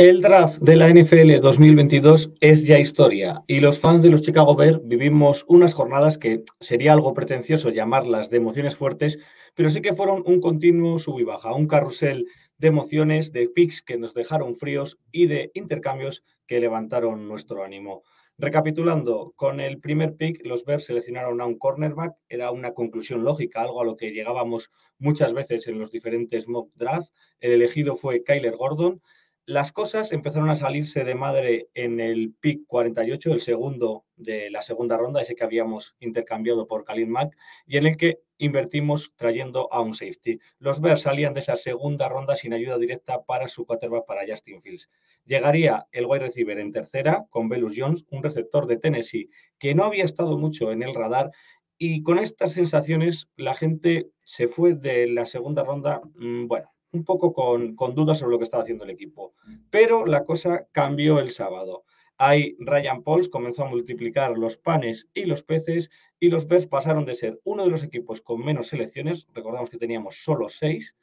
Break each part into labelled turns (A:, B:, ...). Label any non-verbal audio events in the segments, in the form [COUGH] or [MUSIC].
A: El draft de la NFL 2022 es ya historia y los fans de los Chicago Bears vivimos unas jornadas que sería algo pretencioso llamarlas de emociones fuertes, pero sí que fueron un continuo sub y baja, un carrusel de emociones, de picks que nos dejaron fríos y de intercambios que levantaron nuestro ánimo. Recapitulando, con el primer pick, los Bears seleccionaron a un cornerback, era una conclusión lógica, algo a lo que llegábamos muchas veces en los diferentes mock drafts. El elegido fue Kyler Gordon. Las cosas empezaron a salirse de madre en el pick 48, el segundo de la segunda ronda, ese que habíamos intercambiado por Khalil Mack, y en el que invertimos trayendo a un safety. Los Bears salían de esa segunda ronda sin ayuda directa para su quarterback, para Justin Fields. Llegaría el wide receiver en tercera con Velus Jones, un receptor de Tennessee que no había estado mucho en el radar. Y con estas sensaciones, la gente se fue de la segunda ronda, mmm, bueno, un poco con, con, dudas sobre lo que estaba haciendo el equipo. Pero la cosa cambió el sábado. Ahí Ryan Pauls comenzó a multiplicar los panes y los peces y los Bears pasaron de ser uno de los equipos con menos selecciones, recordamos que teníamos solo seis,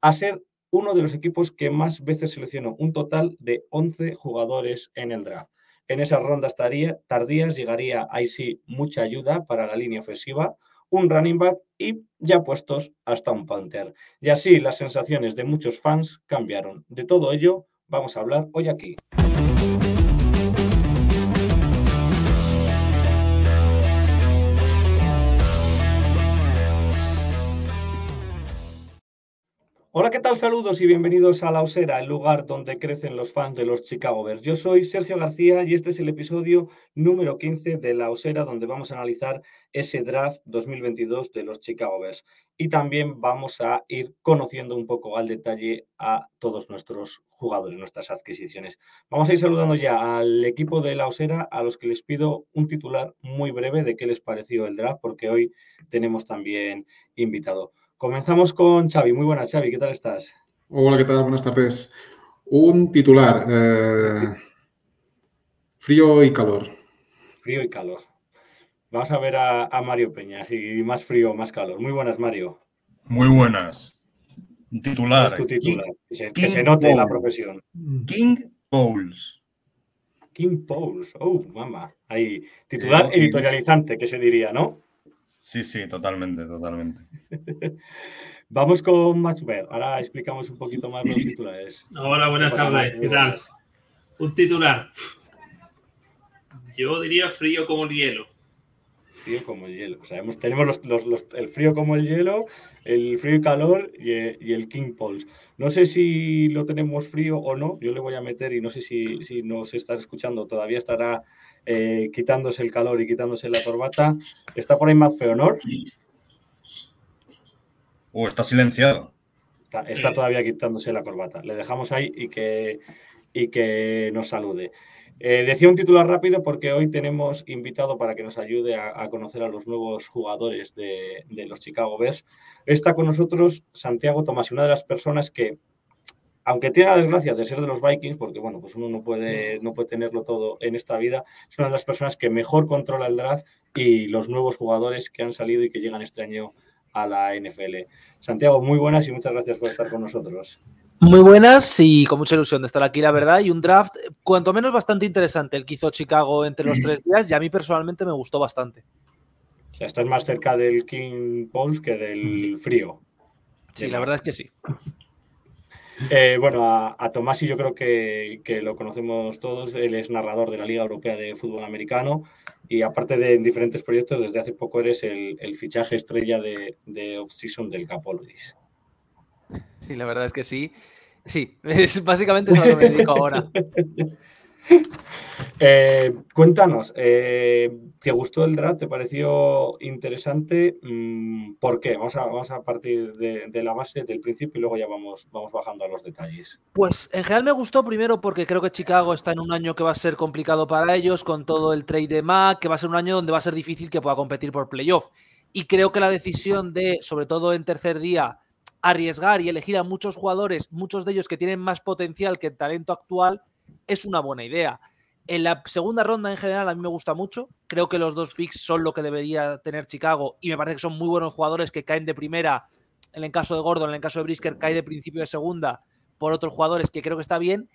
A: a ser uno de los equipos que más veces seleccionó un total de 11 jugadores en el draft. En esas rondas tardías llegaría ahí sí mucha ayuda para la línea ofensiva, un running back y ya puestos hasta un punter. Y así las sensaciones de muchos fans cambiaron. De todo ello vamos a hablar hoy aquí. Hola, ¿qué tal? Saludos y bienvenidos a La Osera, el lugar donde crecen los fans de los Chicago Bears. Yo soy Sergio García y este es el episodio número 15 de La Osera, donde vamos a analizar ese draft 2022 de los Chicago Bears. Y también vamos a ir conociendo un poco al detalle a todos nuestros jugadores, nuestras adquisiciones. Vamos a ir saludando ya al equipo de La Osera, a los que les pido un titular muy breve de qué les pareció el draft, porque hoy tenemos también invitado. Comenzamos con Xavi. Muy buenas, Xavi. ¿Qué tal estás?
B: Hola, ¿qué tal? Buenas tardes. Un titular. Eh, frío y calor.
A: Frío y calor. Vamos a ver a, a, Mario Peña, si más frío más calor. Muy buenas, Mario.
C: Muy buenas. Un titular.
A: Es tu titular. Que se, que se note Paul. la profesión.
C: King Pauls.
A: King Pauls. Oh, mamá. Ahí. Titular editorializante, que se diría, ¿no?
C: Sí, sí, totalmente, totalmente. [LAUGHS]
A: Vamos con Matchbear. Ahora explicamos un poquito más los titulares.
D: Hola, buenas tardes. ¿Qué tal? Un titular. Yo diría frío como el hielo.
A: Frío como el hielo. O sea, hemos, tenemos los, los, los, el frío como el hielo, el frío y calor y, y, el King Pulse. No sé si lo tenemos frío o no. Yo le voy a meter y no sé si, si nos estás escuchando. Todavía estará eh, quitándose el calor y quitándose la corbata. Está por ahí más Feonor.
C: Oh, está silenciado.
A: Está, está, todavía quitándose la corbata. Le dejamos ahí y que, y que nos salude. Eh, decía un titular rápido porque hoy tenemos invitado para que nos ayude a, a conocer a los nuevos jugadores de, de, los Chicago Bears. Está con nosotros Santiago Tomás, una de las personas que aunque tiene la desgracia de ser de los Vikings, porque bueno, pues uno no puede, no puede tenerlo todo en esta vida, es una de las personas que mejor controla el draft y los nuevos jugadores que han salido y que llegan este año a la NFL. Santiago, muy buenas y muchas gracias por estar con nosotros.
E: Muy buenas y con mucha ilusión de estar aquí, la verdad, y un draft cuanto menos bastante interesante el que hizo Chicago entre los tres días y a mí personalmente me gustó bastante.
A: O sea, estás más cerca del King Pauls que del frío.
E: Sí, la verdad es que sí.
A: Eh, bueno, a, a, Tomás y yo creo que, que, lo conocemos todos. Él es narrador de la Liga Europea de Fútbol Americano y aparte de en diferentes proyectos, desde hace poco eres el, el fichaje estrella de, de off-season del Capologis.
E: Sí, la verdad es que sí. Sí, [LAUGHS] es básicamente es a lo que me dedico ahora. [LAUGHS]
A: Eh, cuéntanos, eh, ¿te gustó el draft? ¿Te pareció interesante? Mm, ¿Por qué? Vamos a, partir de, la base, del principio, y luego ya vamos, vamos bajando a los detalles.
E: Pues en general me gustó primero porque creo que Chicago está en un año que va a ser complicado para ellos con todo el trade de Mac, que va a ser un año donde va a ser difícil que pueda competir por playoff. Y creo que la decisión de, sobre todo en tercer día, arriesgar y elegir a muchos jugadores, muchos de ellos que tienen más potencial que el talento actual, es una buena idea. En la segunda ronda en general a mí me gusta mucho. Creo que los dos picks son lo que debería tener Chicago y me parece que son muy buenos jugadores que caen de primera. En el caso de Gordon, en el caso de Brisker, cae de principio de segunda por otros jugadores que creo que está bien.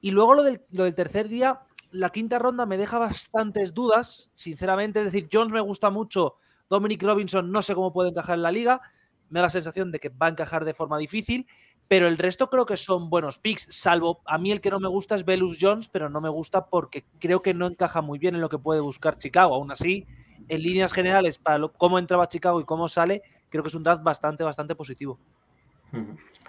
E: Y luego lo del, lo del tercer día, la quinta ronda me deja bastantes dudas, sinceramente. Es decir, Jones me gusta mucho, Dominic Robinson no sé cómo puede encajar en la liga. Me da la sensación de que va a encajar de forma difícil pero el resto creo que son buenos picks, salvo a mí el que no me gusta es Velus Jones, pero no me gusta porque creo que no encaja muy bien en lo que puede buscar Chicago. Aún así, en líneas generales, para lo, cómo entraba Chicago y cómo sale, creo que es un draft bastante, bastante positivo.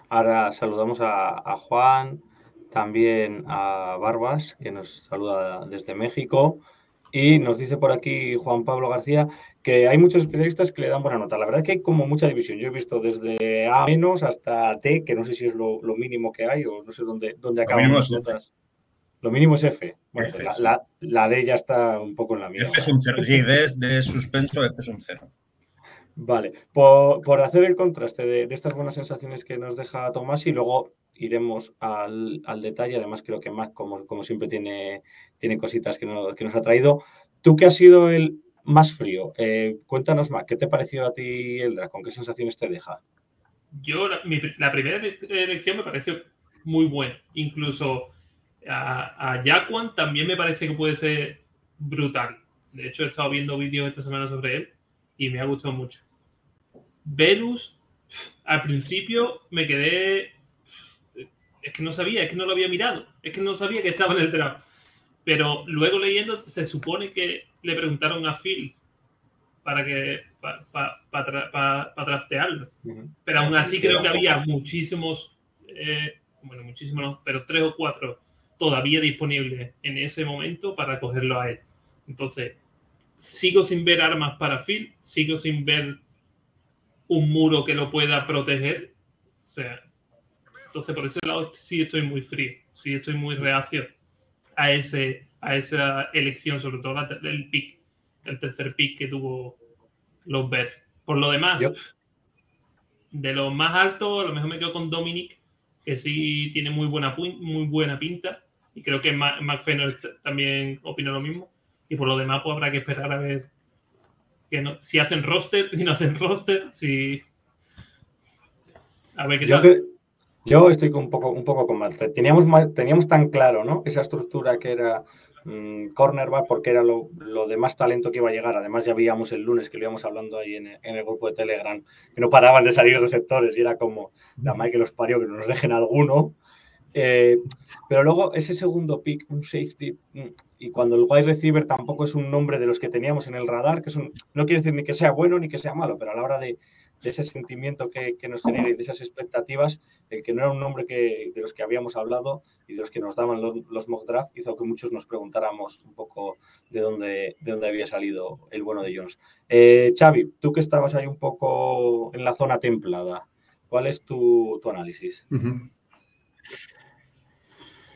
A: Ahora saludamos a, a Juan, también a Barbas, que nos saluda desde México. Y nos dice por aquí Juan Pablo García que hay muchos especialistas que le dan buena nota. La verdad es que hay como mucha división. Yo he visto desde A menos hasta T, que no sé si es lo, lo mínimo que hay o no sé dónde, dónde acaban
C: mínimo
A: las
C: es.
A: Lo mínimo es F. Bueno,
C: F,
A: la, la- la D ya está un poco en la mierda.
C: F es un cero. Sí, D es de suspenso, F es un cero.
A: Vale, por, por hacer el contraste de, de estas buenas sensaciones que nos deja Tomás y luego iremos al, al detalle. Además, creo que Mac, como, como siempre, tiene, tiene cositas que, no- que nos ha traído. Tú que has sido el más frío, eh, cuéntanos, Mac, ¿qué te pareció a ti el draft? ¿Con qué sensaciones te deja?
D: Yo, la, primera ele- elección me pareció muy buena. Incluso a, a Jaquan también me parece que puede ser brutal. De hecho, he estado viendo vídeos esta semana sobre él y me ha gustado mucho. Velus, al principio me quedé. Es que no sabía, es que no lo había mirado, es que no sabía que estaba en el draft. Pero luego leyendo, se supone que le preguntaron a Phil para que para draftearlo. Pero aún así creo que había muchísimos, eh, bueno, muchísimos, no, pero tres o cuatro todavía disponibles en ese momento para cogerlo a él. Entonces, sigo sin ver armas para Phil, sigo sin ver un muro que lo pueda proteger. O sea, entonces por ese lado sí estoy muy frío, sí estoy muy reacio a, ese, a esa elección, sobre todo la- el pick, el tercer pick que tuvo los Bears. Por lo demás,
A: Yo-
D: de los más altos, a lo mejor me quedo con Dominic, que sí tiene muy buena, muy buena pinta. Y creo que McFenner también opina lo mismo. Y por lo demás, pues habrá que esperar a ver que no- si hacen roster, [LAUGHS] si no hacen roster, si. A ver qué tal.
A: Yo estoy un poco, un poco con Matt. Teníamos, ma- teníamos tan claro, ¿no? Esa estructura que era mm, cornerback, porque era lo, lo de más talento que iba a llegar. Además, ya veíamos el lunes que lo íbamos hablando ahí en, en el grupo de Telegram, que no paraban de salir receptores y era como la madre que los parió, que no nos dejen alguno. Eh, pero luego ese segundo pick, un safety, mm, y cuando el wide receiver tampoco es un nombre de los que teníamos en el radar, que es un- no quiere decir ni que sea bueno ni que sea malo, pero a la hora de, de ese sentimiento que, que nos genera y de esas expectativas, el que no era un nombre que, de los que habíamos hablado y de los que nos daban los, los mock draft hizo que muchos nos preguntáramos un poco de dónde, de dónde había salido el bueno de Jones. Eh, Xavi, tú que estabas ahí un poco en la zona templada, ¿cuál es tu, tu análisis?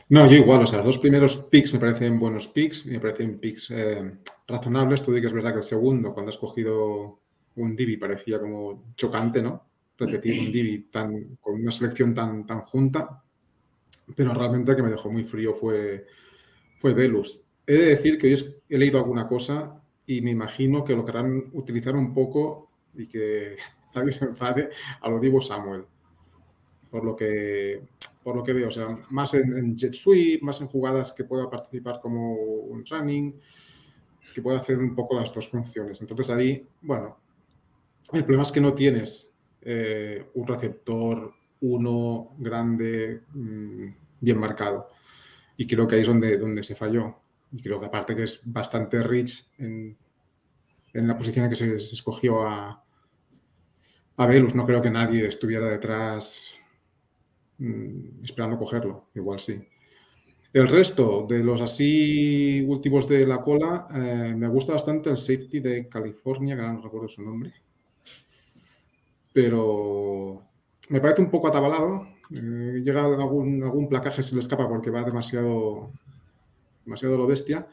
B: No, yo igual, o sea, los dos primeros picks me parecen buenos picks, me parecen picks eh, razonables. Tú di que es verdad que el segundo, cuando has cogido un Divi, parecía como chocante, ¿no? Repetir un Divi tan, con una selección tan, tan junta, pero realmente el que me dejó muy frío fue, fue Velus. He de decir que es- he leído alguna cosa y me imagino que lo querrán utilizar un poco y que [LAUGHS] nadie se enfade a lo Divo Samuel. Por lo que por lo que veo, o sea, más en, en jet sweep, más en jugadas que pueda participar como un running, que pueda hacer un poco las dos funciones. Entonces ahí, bueno, el problema es que no tienes eh, un receptor uno grande, mm, bien marcado. Y creo que ahí es donde, donde se falló. Y creo que aparte que es bastante rich en, en la posición en que se, escogió a, a Velus, no creo que nadie estuviera detrás mm, esperando cogerlo, igual sí. El resto de los así últimos de la cola, eh, me gusta bastante el safety de California, que ahora no recuerdo su nombre. Pero me parece un poco atabalado. Eh, llega algún, algún placaje, se le escapa porque va demasiado, demasiado lo bestia.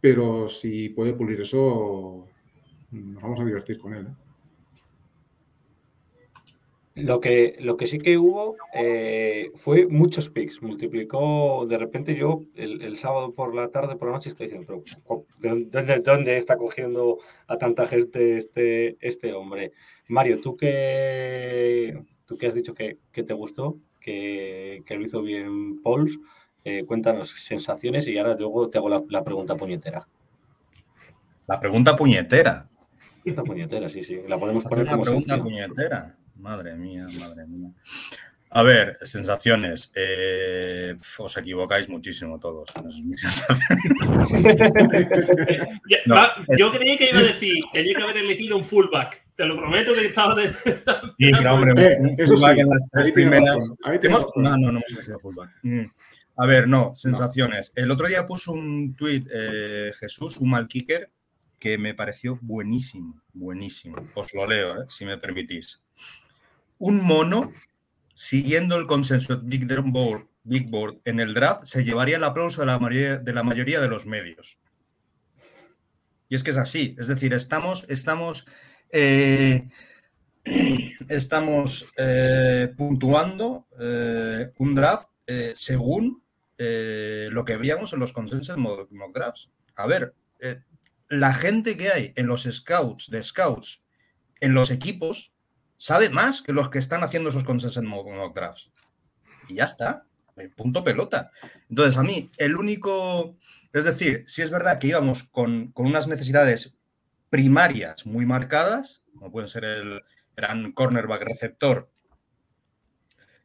B: Pero si puede pulir eso, nos vamos a divertir con él. ¿eh?
A: Lo que, lo que sí que hubo eh, fue muchos picks. Multiplicó, de repente yo el, sábado por la tarde, por la noche, estoy diciendo, pero co- ¿de dónde, de dónde está cogiendo a tanta gente este, este hombre? Mario, tú que, tú que has dicho que, que te gustó, que, que lo hizo bien Pauls, eh, cuéntanos sensaciones y ahora luego te hago la, la pregunta puñetera.
C: La pregunta puñetera.
A: Pregunta puñetera, sí, sí. La podemos poner
C: una
A: como
C: pregunta puñetera. Madre mía, madre mía. A ver, sensaciones. Eh, os equivocáis muchísimo todos. Es mi sensación.
D: Ya,
C: No.
D: yo creí que iba a decir, tenía que haber elegido un fullback. Te lo prometo que estaba de.
C: Sí, pero hombre, un fullback
B: sí,
C: en las tres
B: ahí
C: primeras.
B: ahí.
C: No, no, no hemos elegido fullback. Mm. A ver, no, sensaciones. El otro día puso un tuit eh, Jesús, un mal kicker, que me pareció buenísimo, buenísimo. Os lo leo, eh, si me permitís. Un mono, siguiendo el consenso de Big Board, Big Board en el draft, se llevaría el aplauso de la mayoría de, la mayoría de los medios. Y es que es así. Es decir, estamos, estamos, eh, [CLEARS THROAT] estamos eh, puntuando eh, un draft según lo que veíamos en los consensos mock drafts. A ver, la gente que hay en los scouts, de scouts, en los equipos, sabe más que los que están haciendo esos consensos mock drafts. Y ya está. Punto pelota. Entonces, a mí, el único. Es decir, si es verdad que íbamos con, con unas necesidades primarias muy marcadas, como pueden ser el gran cornerback receptor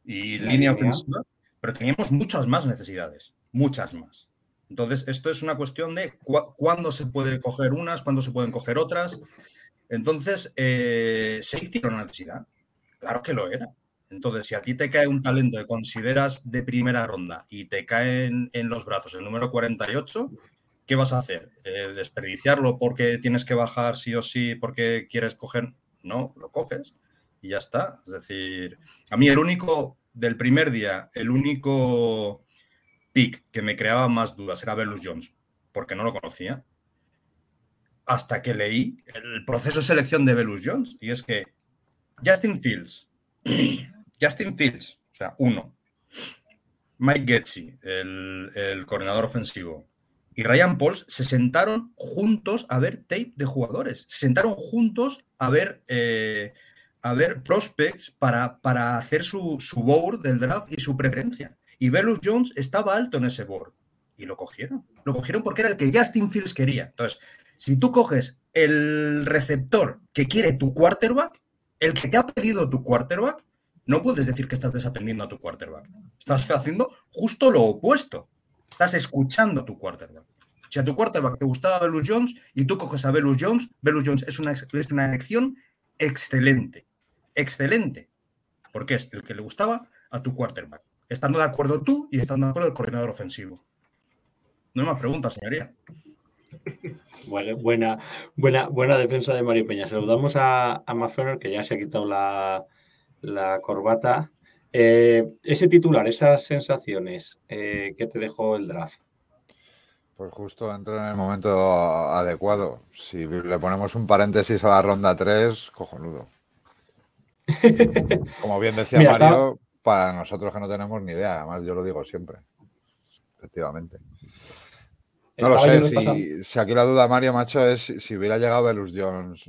C: y
A: La
C: línea ofensiva, pero teníamos muchas más necesidades, muchas más. Entonces, esto es una cuestión de cu- cuándo se puede coger unas, cuándo se pueden coger otras. Entonces, eh, safety era una necesidad. Claro que lo era. Entonces, si a ti te cae un talento que consideras de primera ronda y te cae en, en los brazos el número 48, ¿qué vas a hacer? Eh, ¿Desperdiciarlo porque tienes que bajar sí o sí porque quieres coger? No, lo coges y ya está. Es decir, a mí el único del primer día, el único pick que me creaba más dudas era Belus Jones, porque no lo conocía. Hasta que leí el proceso de selección de Belus Jones. Y es que Justin Fields, [CLEARS THROAT] Justin Fields, o sea, uno, Mike Getzi, el, el coordinador ofensivo, y Ryan Pauls se sentaron juntos a ver tape de jugadores. Se sentaron juntos a ver, eh, a ver prospects para, para hacer su, su board del draft y su preferencia. Y Belus Jones estaba alto en ese board. Y lo cogieron. Lo cogieron porque era el que Justin Fields quería. Entonces, si tú coges el receptor que quiere tu quarterback, el que te ha pedido tu quarterback, no puedes decir que estás desatendiendo a tu quarterback. Estás haciendo justo lo opuesto. Estás escuchando a tu quarterback. Si a tu quarterback te gustaba Belus Jones y tú coges a Belus Jones, Belus Jones es una, es una elección excelente. Excelente. Porque es el que le gustaba a tu quarterback. Estando de acuerdo tú y estando de acuerdo el coordinador ofensivo. No hay más preguntas, señoría.
A: Vale, buena, buena, buena defensa de Mario Peña. Saludamos a, a que ya se ha quitado la, la corbata. Eh, ese titular, esas sensaciones eh, que te dejó el draft.
F: Pues justo entra en el momento adecuado. Si le ponemos un paréntesis a la ronda 3, cojonudo. [LAUGHS] Como bien decía
A: Mira,
F: Mario, para nosotros que no tenemos ni idea, además yo lo digo siempre. Efectivamente. No lo sé, si, si aquí la duda, Mario, macho, es si, si hubiera llegado Belus Jones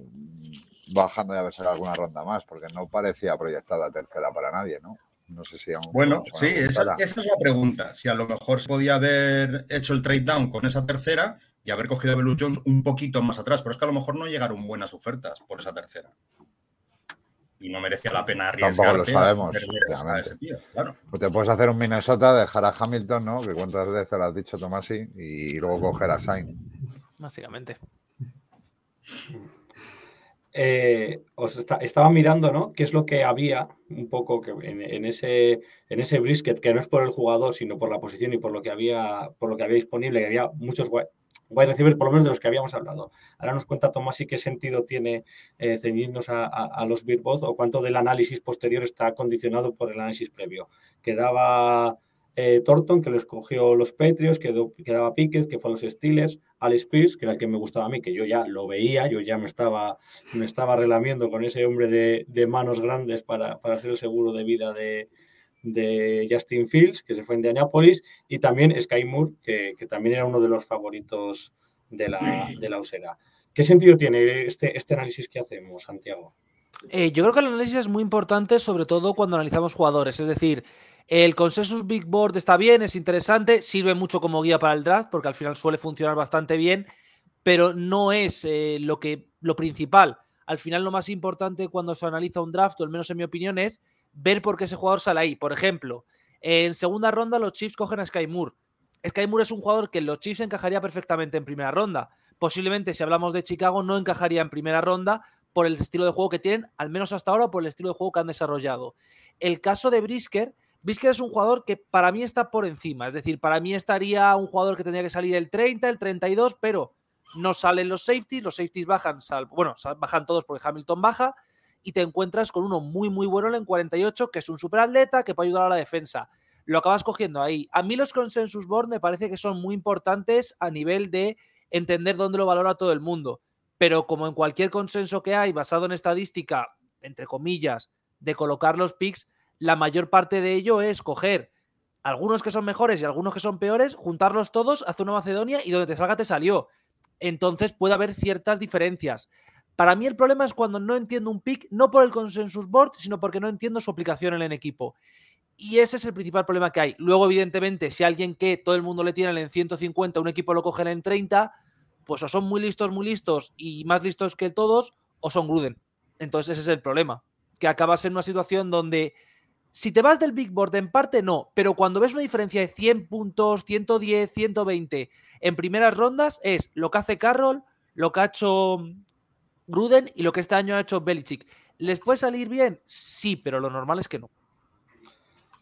F: bajando y haber sacado alguna ronda más, porque no parecía proyectada tercera para nadie, ¿no? No sé si aún.
C: Bueno, sí, esa, es la pregunta. Si a lo mejor se podía haber hecho el trade down con esa tercera y haber cogido a Belus Jones un poquito más atrás, pero es que a lo mejor no llegaron buenas ofertas por esa tercera. Y no merecía la pena
F: Tampoco
C: arriesgar.
F: lo sabemos,
C: a
F: efectivamente.
C: ese tío, claro.
F: Pues te puedes hacer un Minnesota, dejar a Hamilton, ¿no? Que cuántas veces lo has dicho, Tomasi, y luego coger a Sainz.
E: Básicamente.
A: Eh, os estaba mirando, ¿no? ¿Qué es lo que había un poco que en, ese, en ese brisket, que no es por el jugador, sino por la posición y por lo que había, por lo que había disponible, que había muchos wide, receivers, por lo menos de los que habíamos hablado. Ahora nos cuenta Tomás y qué sentido tiene eh, ceñirnos a, a- a los Big Both o cuánto del análisis posterior está condicionado por el análisis previo. Quedaba eh, Thornton, que lo escogió los Patriots, quedó, quedaba Pickett, que fue los Steelers, Alex Pierce, que era el que me gustaba a mí, que yo ya lo veía, yo ya me estaba, me estaba relamiendo con ese hombre de, de manos grandes para, para ser el seguro de vida de, de Justin Fields, que se fue en Indianapolis, y también Sky Moore, que, que también era uno de los favoritos de la, de la usera. ¿Qué sentido tiene este, este análisis que hacemos, Santiago?
E: Eh, yo creo que el análisis es muy importante, sobre todo cuando analizamos jugadores. Es decir, el consensus Big Board está bien, es interesante, sirve mucho como guía para el draft, porque al final suele funcionar bastante bien, pero no es eh, lo, que, lo principal. Al final, lo más importante cuando se analiza un draft, o al menos en mi opinión, es ver por qué ese jugador sale ahí. Por ejemplo, en segunda ronda los Chiefs cogen a Sky Moore. Sky Moore es un jugador que los Chiefs encajaría perfectamente en primera ronda. Posiblemente, si hablamos de Chicago, no encajaría en primera ronda por el estilo de juego que tienen, al menos hasta ahora, por el estilo de juego que han desarrollado. El caso de Brisker, Brisker es un jugador que para mí está por encima. Es decir, para mí estaría un jugador que tendría que salir el 30, el 32, pero no salen los safeties, los safeties bajan, salvo, bueno, bajan todos porque Hamilton baja, y te encuentras con uno muy, muy bueno en 48, que es un superatleta que puede ayudar a la defensa. Lo acabas cogiendo ahí. A mí los consensus board me parece que son muy importantes a nivel de entender dónde lo valora todo el mundo. Pero como en cualquier consenso que hay basado en estadística, entre comillas, de colocar los picks, la mayor parte de ello es coger algunos que son mejores y algunos que son peores, juntarlos todos, hacer una Macedonia y donde te salga te salió. Entonces puede haber ciertas diferencias. Para mí el problema es cuando no entiendo un pick, no por el consensus board, sino porque no entiendo su aplicación en el equipo. Y ese es el principal problema que hay. Luego, evidentemente, si alguien que todo el mundo le tiene en 150, un equipo lo coge en 30, pues o son muy listos, muy listos y más listos que todos, o son Gruden. Entonces ese es el problema. Que acabas en una situación donde si te vas del Big Board en parte no, pero cuando ves una diferencia de 100 puntos, 110, 120 en primeras rondas es lo que hace Carroll, lo que ha hecho Gruden y lo que este año ha hecho Belichick. ¿Les puede salir bien? Sí, pero lo normal es que no.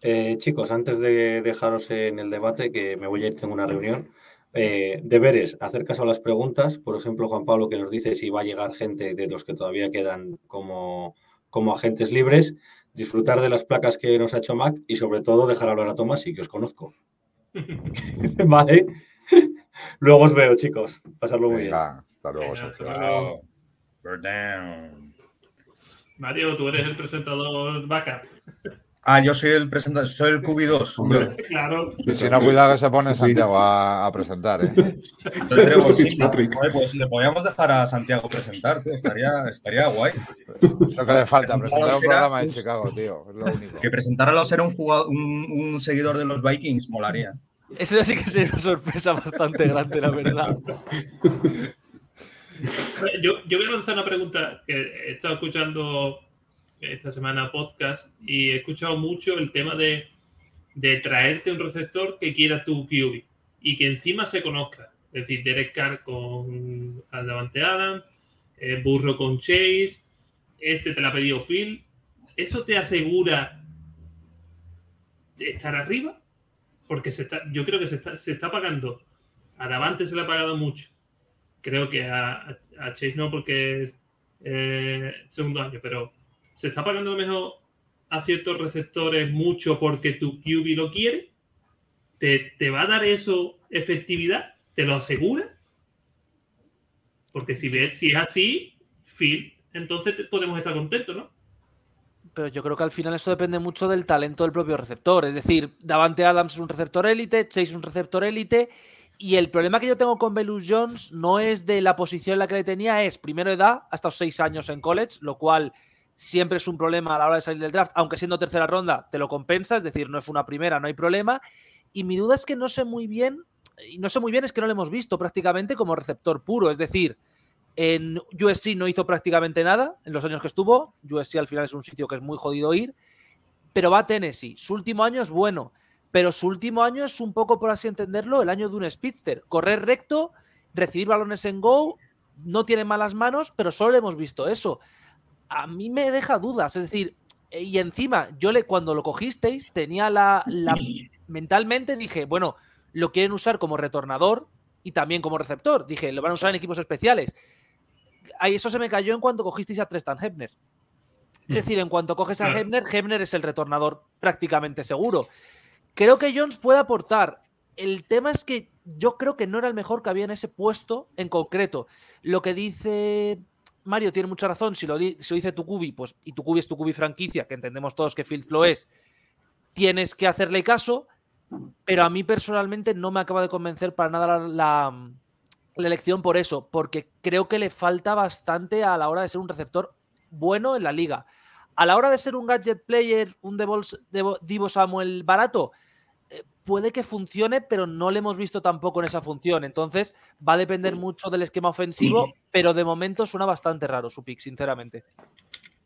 A: Eh, chicos, antes de dejaros en el debate, que me voy a ir, tengo una reunión. Eh, deberes, hacer caso a las preguntas. Por ejemplo, Juan Pablo que nos dice si va a llegar gente de los que todavía quedan como, como agentes libres, disfrutar de las placas que nos ha hecho Mac y sobre todo dejar hablar a Tomás y que os conozco. [LAUGHS] vale. Luego os veo, chicos. Pasarlo muy
F: Venga,
A: bien.
F: hasta luego,
D: Venga,
F: Sergio.
D: hasta luego.
C: Burn down.
D: Mario, tú eres el presentador backup.
C: Ah, yo soy el presentador, soy el QB2.
B: Hombre.
D: Claro.
F: Y si no, cuidado que se pone Santiago a, a presentar, ¿eh?
C: Sí.
B: Fitzpatrick.
C: Joder, pues le podríamos dejar a Santiago presentar, tío. Estaría, estaría guay.
F: Lo que le falta,
C: Presentar
F: presentar un programa de Chicago, tío. Es lo único.
C: Que presentara a ser un, jugador, un, un seguidor de los Vikings molaría.
E: Eso sí que sería una sorpresa bastante grande, la verdad.
D: Yo, yo voy a lanzar una pregunta que he estado escuchando esta semana podcast y he escuchado mucho el tema de, de traerte un receptor que quiera tu QB y que encima se conozca. Es decir, Derek Carr con Davante Adams, eh, Burro con Chase, este te la ha pedido Phil. ¿Eso te asegura estar arriba? Porque se está, yo creo que se está, se está pagando. A Davante se le ha pagado mucho. Creo que a Chase no porque es eh, segundo año, pero se está pagando lo mejor a ciertos receptores mucho porque tu QB lo quiere. ¿Te, te va a dar eso efectividad? ¿Te lo asegura? Porque si, ves, si es así, Phil, entonces podemos estar contentos, ¿no?
E: Pero yo creo que al final eso depende mucho del talento del propio receptor. Es decir, Davante Adams es un receptor élite, Chase es un receptor élite. Y el problema que yo tengo con Belus Jones no es de la posición en la que le tenía, es primero edad, hasta los seis años en college, lo cual siempre es un problema a la hora de salir del draft, aunque siendo tercera ronda te lo compensa, es decir, no es una primera, no hay problema. Y mi duda es que no sé muy bien, y no sé muy bien es que no lo hemos visto prácticamente como receptor puro, es decir, en USC no hizo prácticamente nada en los años que estuvo. USC al final es un sitio que es muy jodido ir. Pero va a Tennessee. Su último año es bueno. Pero su último año es un poco, por así entenderlo, el año de un speedster. Correr recto, recibir balones en go no tiene malas manos, pero solo hemos visto eso. A mí me deja dudas, es decir, y encima, yo le, cuando lo cogisteis, tenía la, la mentalmente dije, bueno, lo quieren usar como retornador y también como receptor. Dije, lo van a usar en equipos especiales. Ahí eso se me cayó en cuanto cogisteis a Tristan Hebner. Es decir, en cuanto coges a Hebner, Hebner es el retornador prácticamente seguro. Creo que Jones puede aportar. El tema es que yo creo que no era el mejor que había en ese puesto en concreto. Lo que dice Mario tiene mucha razón. Si lo, si lo dice Tucubi, pues, y Tucubi es Tucubi franquicia, que entendemos todos que Fields lo es, tienes que hacerle caso. Pero a mí personalmente no me acaba de convencer para nada la, la- elección por eso, porque creo que le falta bastante a la hora de ser un receptor bueno en la liga. A la hora de ser un gadget player, un Devo- Samuel barato, puede que funcione, pero no le hemos visto tampoco en esa función. Entonces va a depender mucho del esquema ofensivo, pero de momento suena bastante raro su pick, sinceramente.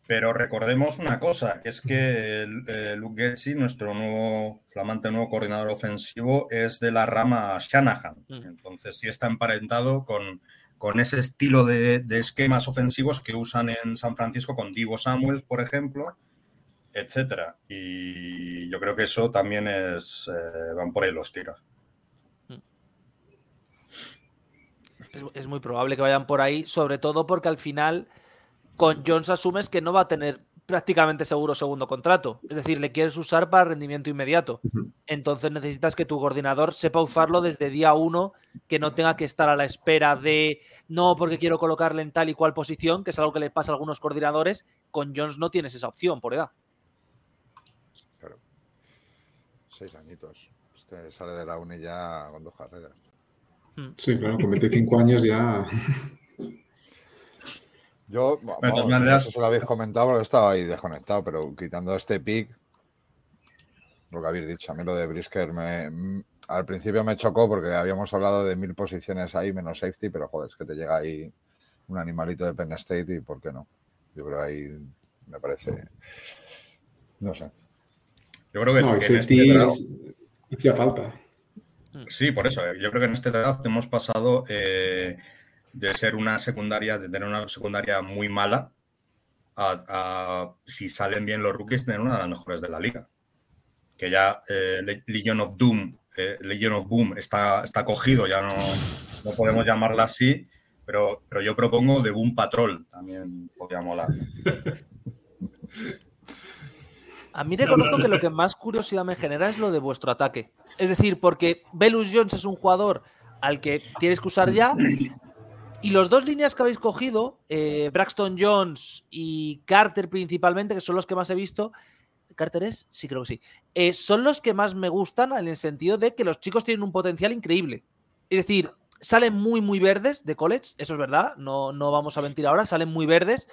C: Pero recordemos una cosa, que es que eh, Luke Getzi, nuestro nuevo flamante nuevo coordinador ofensivo, es de la rama Shanahan.
E: Mm.
C: Entonces sí está emparentado con, con ese estilo de, de esquemas ofensivos que usan en San Francisco con Divo Samuels, por ejemplo, etcétera. Y yo creo que eso también es eh, van por ahí los tiros.
E: Es, es muy probable que vayan por ahí, sobre todo porque al final con Jones asumes que no va a tener prácticamente seguro segundo contrato. Es decir, le quieres usar para rendimiento inmediato. Entonces necesitas que tu coordinador sepa usarlo desde día uno, que no tenga que estar a la espera de no, porque quiero colocarle en tal y cual posición, que es algo que le pasa a algunos coordinadores. Con Jones no tienes esa opción por edad.
F: Claro. Seis añitos. Este sale de la uni ya con dos carreras.
B: Sí, claro, con 25 años ya. [LAUGHS]
F: Yo,
C: de todas
F: vamos, no
C: maneras-
F: si lo habéis comentado, porque estaba ahí desconectado, pero quitando este pick, lo que habéis dicho, a mí lo de Brisker me, mm, al principio me chocó porque habíamos hablado de mil posiciones ahí menos safety, pero joder, es que te llega ahí un animalito de Penn State y ¿por qué no? Yo creo ahí me parece, no sé.
C: Yo creo que,
B: No,
C: que en este draft-
B: hacía falta.
C: Sí, por eso. eh, Yo creo que en este draft hemos pasado eh, de ser una secundaria, de tener una secundaria muy mala, a, a, si salen bien los rookies, tener una de las mejores de la liga. Que ya eh, Le- Legion of Doom, eh, Legion of Boom está, está cogido, ya no, no podemos llamarla así, pero, pero yo propongo de Boom Patrol, también podría molar. [LAUGHS]
E: A mí reconozco que lo que más curiosidad me genera es lo de vuestro ataque. Es decir, porque Velus Jones es un jugador al que tienes que usar ya. Y los dos líneas que habéis cogido, eh, Braxton Jones y Carter principalmente, que son los que más he visto. ¿Carter es? Sí, creo que sí. Eh, son los que más me gustan en el sentido de que los chicos tienen un potencial increíble. Es decir, salen muy, muy verdes de college, eso es verdad, no, no vamos a mentir ahora, salen muy verdes,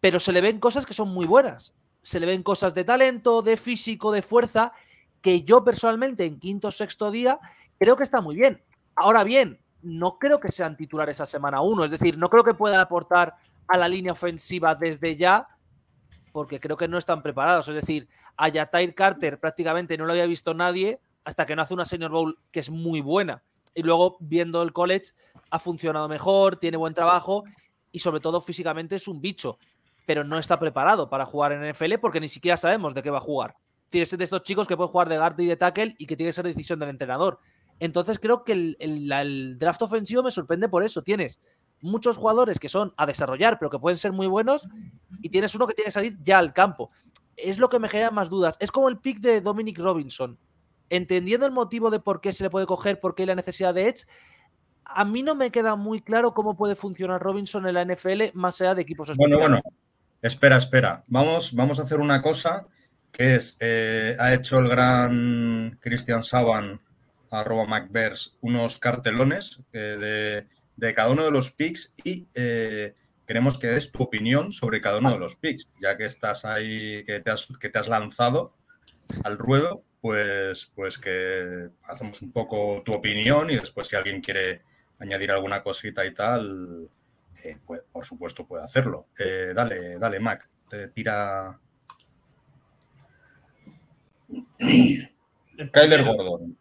E: pero se le ven cosas que son muy buenas. Se le ven cosas de talento, de físico, de fuerza, que yo personalmente en quinto o sexto día creo que está muy bien. Ahora bien, no creo que sean titulares a semana uno, es decir, no creo que puedan aportar a la línea ofensiva desde ya, porque creo que no están preparados. Es decir, a Yatair Carter prácticamente no lo había visto nadie hasta que no hace una Senior Bowl que es muy buena. Y luego, viendo el college, ha funcionado mejor, tiene buen trabajo y sobre todo físicamente es un bicho, pero no está preparado para jugar en NFL porque ni siquiera sabemos de qué va a jugar. Tiene que ser de estos chicos que pueden jugar de guard y de tackle y que tiene que ser decisión del entrenador. Entonces creo que el, el- la- el draft ofensivo me sorprende por eso. Tienes muchos jugadores que son a desarrollar, pero que pueden ser muy buenos, y tienes uno que tiene que salir ya al campo. Es lo que me genera más dudas. Es como el pick de Dominic Robinson. Entendiendo el motivo de por qué se le puede coger, por qué hay la necesidad de Edge, a mí no me queda muy claro cómo puede funcionar Robinson en la NFL más allá de equipos
C: Bueno, bueno, espera, espera. Vamos, vamos a hacer una cosa que es, eh, ha hecho el gran Christian Saban, arroba MacBears, unos cartelones eh, de, de cada uno de los picks y eh, queremos que des tu opinión sobre cada uno de los picks, ya que estás ahí, que te has, que te has lanzado al ruedo, pues, pues que hacemos un poco tu opinión y después si alguien quiere añadir alguna cosita y tal, eh, pues, por supuesto puede hacerlo. Eh, dale, dale, Mac, te tira Kyler Gordon.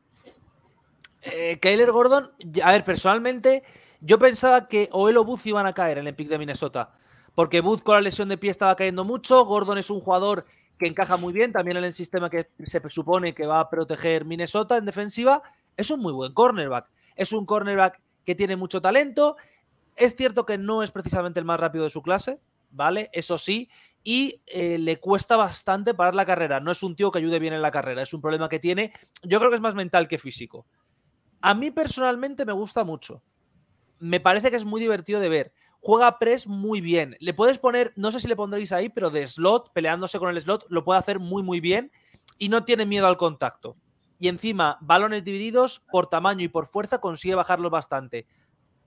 E: Eh, Kyler Gordon, a ver, personalmente, yo pensaba que o él o Booth iban a caer en el pick de Minnesota. Porque Booth con la lesión de pie estaba cayendo mucho. Gordon es un jugador que encaja muy bien también en el sistema que se supone que va a proteger Minnesota en defensiva. Es un muy buen cornerback. Es un cornerback que tiene mucho talento. Es cierto que no es precisamente el más rápido de su clase, ¿vale? Eso sí. Y eh, le cuesta bastante parar la carrera. No es un tío que ayude bien en la carrera. Es un problema que tiene. Yo creo que es más mental que físico. A mí personalmente me gusta mucho. Me parece que es muy divertido de ver juega press muy bien. Le puedes poner, no sé si le pondréis ahí, pero de slot, peleándose con el slot, lo puede hacer muy, muy bien y no tiene miedo al contacto. Y encima, balones divididos por tamaño y por fuerza consigue bajarlo bastante.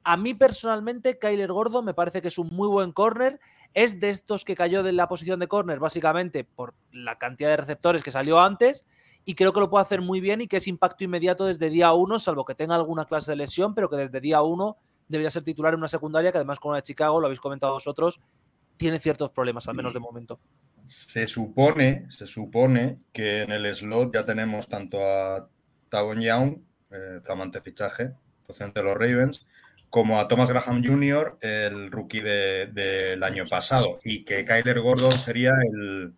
E: A mí personalmente, Kyler Gordo me parece que es un muy buen corner. Es de estos que cayó de la posición de corner, básicamente por la cantidad de receptores que salió antes. Y creo que lo puede hacer muy bien y que es impacto inmediato desde día uno, salvo que tenga alguna clase de lesión, pero que desde día uno debería ser titular en una secundaria que además con la de Chicago, lo habéis comentado vosotros, tiene ciertos problemas, al menos de momento.
C: Se supone, se supone que en el slot ya tenemos tanto a Tavon Young, eh, flamante fichaje, procedente de los Ravens, como a Thomas Graham Jr., el rookie del año pasado, y que Kyler Gordon sería el,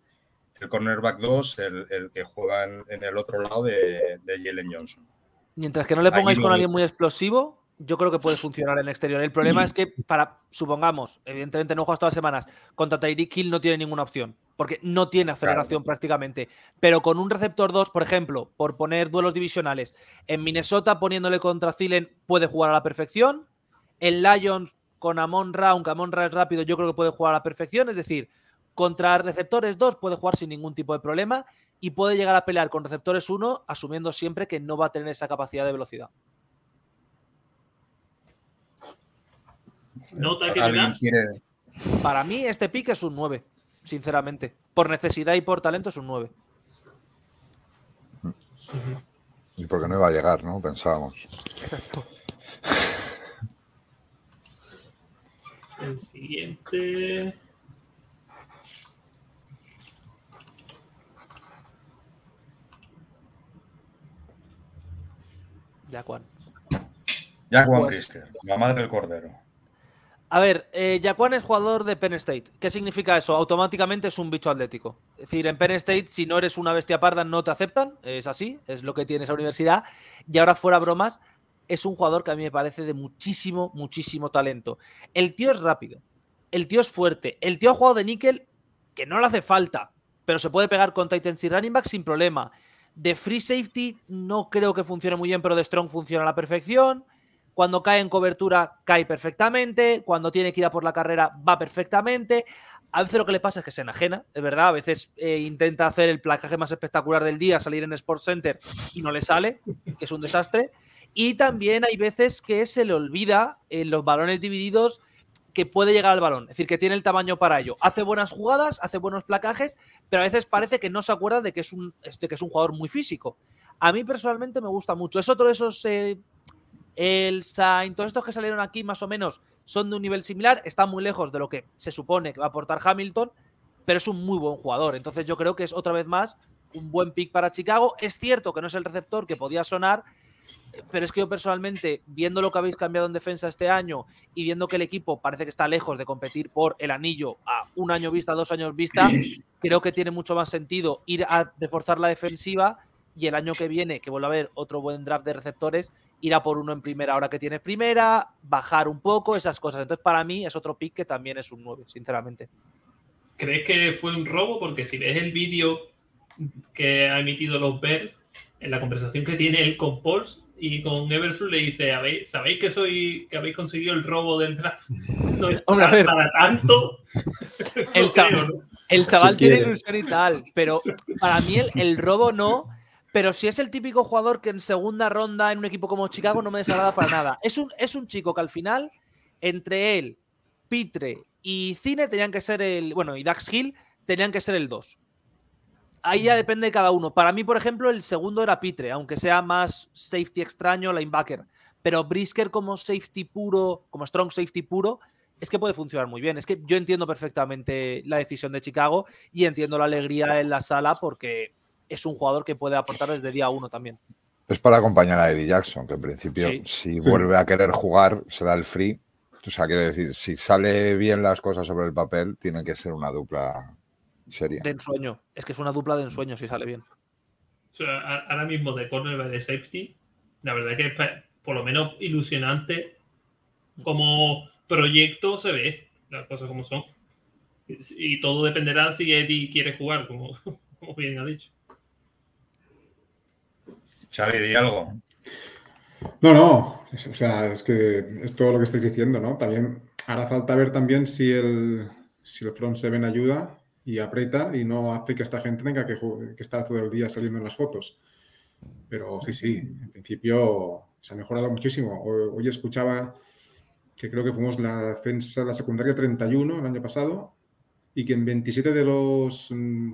C: cornerback 2, el, que juega en, el otro lado de, de Jalen Johnson.
E: Mientras que no le pongáis con alguien muy explosivo, yo creo que puede funcionar en el exterior. El problema es que, para, supongamos, evidentemente no juegas todas las semanas, contra Tyreek Hill no tiene ninguna opción, porque no tiene aceleración prácticamente. Pero con un receptor 2, por ejemplo, por poner duelos divisionales, en Minnesota poniéndole contra Zilen puede jugar a la perfección. En Lions con Amon Ra, aunque Amon Ra es rápido, yo creo que puede jugar a la perfección. Es decir, contra receptores 2 puede jugar sin ningún tipo de problema y puede llegar a pelear con receptores 1, asumiendo siempre que no va a tener esa capacidad de velocidad.
D: ¿Nota que
E: Para mí, este pick es un 9, sinceramente. Por necesidad y por talento es un 9.
F: Y porque no iba a llegar, ¿no? Pensábamos.
D: Exacto. El siguiente.
E: Jaquan.
C: Jaquan pues, Brisker, la madre del cordero.
E: A ver, eh, es jugador de Penn State. ¿Qué significa eso? Automáticamente es un bicho atlético. Es decir, en Penn State, si no eres una bestia parda, no te aceptan. Es así, es lo que tiene esa universidad. Y ahora, fuera bromas, es un jugador que a mí me parece de muchísimo, muchísimo talento. El tío es rápido. El tío es fuerte. El tío ha jugado de níquel que no le hace falta, pero se puede pegar con Titans y running back sin problema. De free safety no creo que funcione muy bien, pero de strong funciona a la perfección. Cuando cae en cobertura, cae perfectamente. Cuando tiene que ir a por la carrera, va perfectamente. A veces lo que le pasa es que se enajena, es verdad. A veces eh, intenta hacer el placaje más espectacular del día, salir en Sports Center y no le sale, que es un desastre. Y también hay veces que se le olvida en los balones divididos que puede llegar al balón, es decir, que tiene el tamaño para ello. Hace buenas jugadas, hace buenos placajes, pero a veces parece que no se acuerda de que es un, de que es un jugador muy físico. A mí personalmente me gusta mucho. Es otro de esos eh, el Sainz, todos estos que salieron aquí más o menos son de un nivel similar, están muy lejos de lo que se supone que va a aportar Hamilton, pero es un muy buen jugador. Entonces yo creo que es otra vez más un buen pick para Chicago. Es cierto que no es el receptor que podía sonar, pero es que yo personalmente, viendo lo que habéis cambiado en defensa este año y viendo que el equipo parece que está lejos de competir por el anillo a un año vista, dos años vista, creo que tiene mucho más sentido ir a reforzar la defensiva y el año que viene, que vuelva a haber otro buen draft de receptores, ir a por uno en primera ahora que tienes primera, bajar un poco, esas cosas. Entonces, para mí es otro pick que también es un 9, sinceramente.
D: ¿Crees que fue un robo? Porque si ves el vídeo que ha emitido los Bears, en la conversación que tiene él con y con Everflu le dice, ¿sabéis que soy que habéis conseguido el robo del draft? No es para, tanto.
E: el, chaval, el chaval tiene ilusión y tal, pero para mí el robo no pero si es el típico jugador que en segunda ronda en un equipo como Chicago no me desagrada para nada. Es un, es un chico que al final, entre él, Pitre y Cine tenían que ser el. Bueno, y Dax Hill tenían que ser el 2. Ahí ya depende de cada uno. Para mí, por ejemplo, el segundo era Pitre, aunque sea más safety extraño, linebacker. Pero Brisker como safety puro, como strong safety puro, es que puede funcionar muy bien. Es que yo entiendo perfectamente la decisión de Chicago y entiendo la alegría en la sala porque es un jugador que puede aportar desde día uno también.
F: Es para acompañar a Eddie Jackson, que en principio,
E: Sí.
F: si vuelve a querer jugar, será el free. O sea, quiero decir, si sale bien las cosas sobre el papel, tiene que ser una dupla seria.
E: De ensueño. Es que es una dupla de ensueño si sale bien.
D: O sea, a- ahora mismo de cornerback de safety, la verdad que es por lo menos ilusionante como proyecto se ve las cosas como son. Y, todo dependerá si Eddie quiere jugar, como, [LAUGHS] como bien ha dicho.
C: Xavi, di algo.
B: No, no, o sea, es que es todo lo que estáis diciendo, ¿no? También hará falta ver también si el, si el front seven ayuda y aprieta y no hace que esta gente tenga que, que estar todo el día saliendo en las fotos. Pero sí, sí, en principio se ha mejorado muchísimo. Hoy, hoy escuchaba que creo que fuimos la defensa, la secundaria 31 el año pasado y que en 27 de los mm,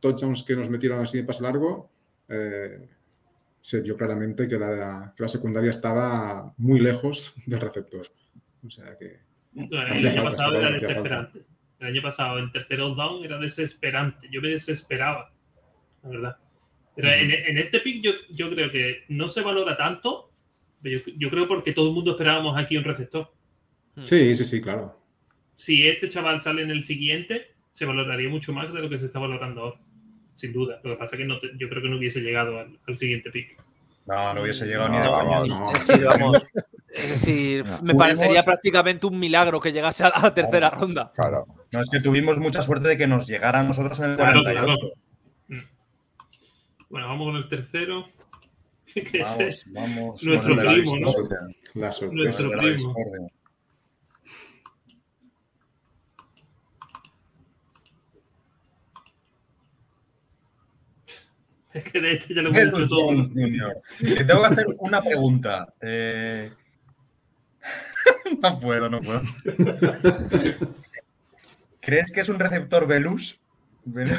B: touchdowns que nos metieron así de pase largo, eh, se vio claramente que la, que la secundaria estaba muy lejos del receptor. O sea que
D: El año
B: falta,
D: pasado era desesperante. El año pasado en terceros down era desesperante. Yo me desesperaba, la verdad. Pero en, en este pick yo, yo creo que no se valora tanto. pero Yo, yo creo porque todo el mundo esperábamos aquí un receptor.
B: sí, sí, sí, claro.
D: Si este chaval sale en el siguiente, se valoraría mucho más de lo que se está valorando ahora. Sin duda. Lo que pasa es que no te- yo creo que no hubiese llegado al, al siguiente pick.
C: No, no hubiese llegado ni
F: No,
C: de coña.
F: vamos.
B: No.
E: Decir, vamos, es decir, me
C: Tuvimos-
E: parecería prácticamente un milagro que llegase a la tercera ronda.
F: Claro.
C: No, es que tuvimos mucha suerte de que nos llegara a nosotros en el
D: Claro,
C: 48.
D: claro. Mm. Bueno, vamos con el tercero. [LAUGHS] Que
C: Vamos, vamos.
D: nuestro
C: la
D: primo, ¿no?
B: La sorpresa.
D: Nuestro
C: de
D: primo. Es que de este ya lo hemos dicho todo.
C: Tengo que hacer una pregunta. Eh, [LAUGHS] no puedo, no puedo. [LAUGHS] ¿Crees que es un receptor Velus? Velus.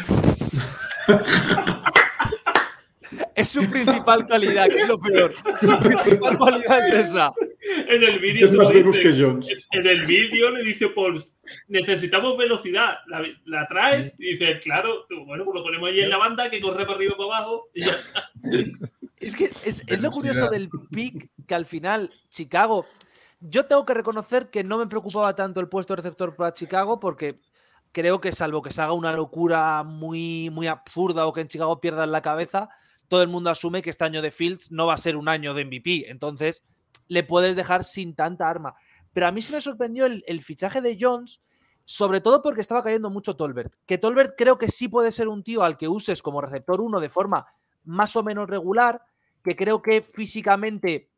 E: Es su principal calidad, que es lo peor. Su principal cualidad es esa.
D: En el vídeo
B: Es más
D: dice.
B: que Jones.
D: En el vídeo le dice Paul, necesitamos velocidad. ¿La, la traes? Y dice, claro, bueno, pues lo ponemos ahí en la banda que corre para arriba y para abajo. Y ya está.
E: Es que es, es lo curioso del pick que al final Chicago. Yo tengo que reconocer que no me preocupaba tanto el puesto de receptor para Chicago porque creo que salvo que se haga una locura muy, muy absurda o que en Chicago pierdan la cabeza, todo el mundo asume que este año de Fields no va a ser un año de MVP. Entonces le puedes dejar sin tanta arma. Pero a mí se me sorprendió el, el fichaje de Jones, sobre todo porque estaba cayendo mucho Tolbert. Que Tolbert creo que sí puede ser un tío al que uses como receptor 1 de forma más o menos regular, que creo que físicamente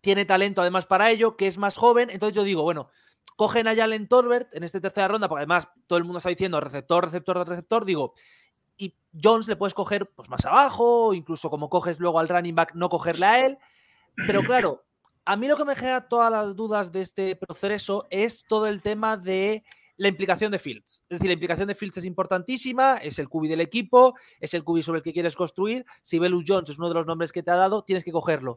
E: tiene talento además para ello, que es más joven. Entonces yo digo, bueno, cogen a Jalen Tolbert en esta tercera ronda, porque además todo el mundo está diciendo receptor, receptor, receptor, digo, y Jones le puedes coger pues, más abajo, incluso como coges luego al running back, no cogerle a él. Pero claro, a mí lo que me genera todas las dudas de este proceso es todo el tema de la implicación de Fields. Es decir, la implicación de Fields es importantísima, es el cubi del equipo, es el cubi sobre el que quieres construir. Si Belus Jones es uno de los nombres que te ha dado, tienes que cogerlo.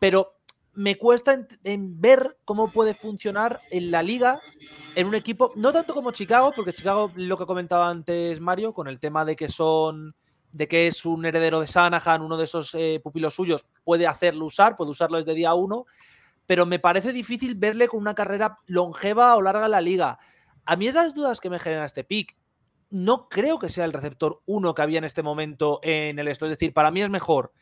E: Pero me cuesta en, ver cómo puede funcionar en la liga en un equipo, no tanto como Chicago, porque Chicago, lo que comentaba antes Mario, con el tema de que son de que es un heredero de Sanahan, uno de esos eh, pupilos suyos, puede hacerlo usar, puede usarlo desde día uno, pero me parece difícil verle con una carrera longeva o larga en la liga. A mí es las dudas que me genera este pick. No creo que sea el receptor uno que había en este momento en el esto. Es decir, para mí es mejor,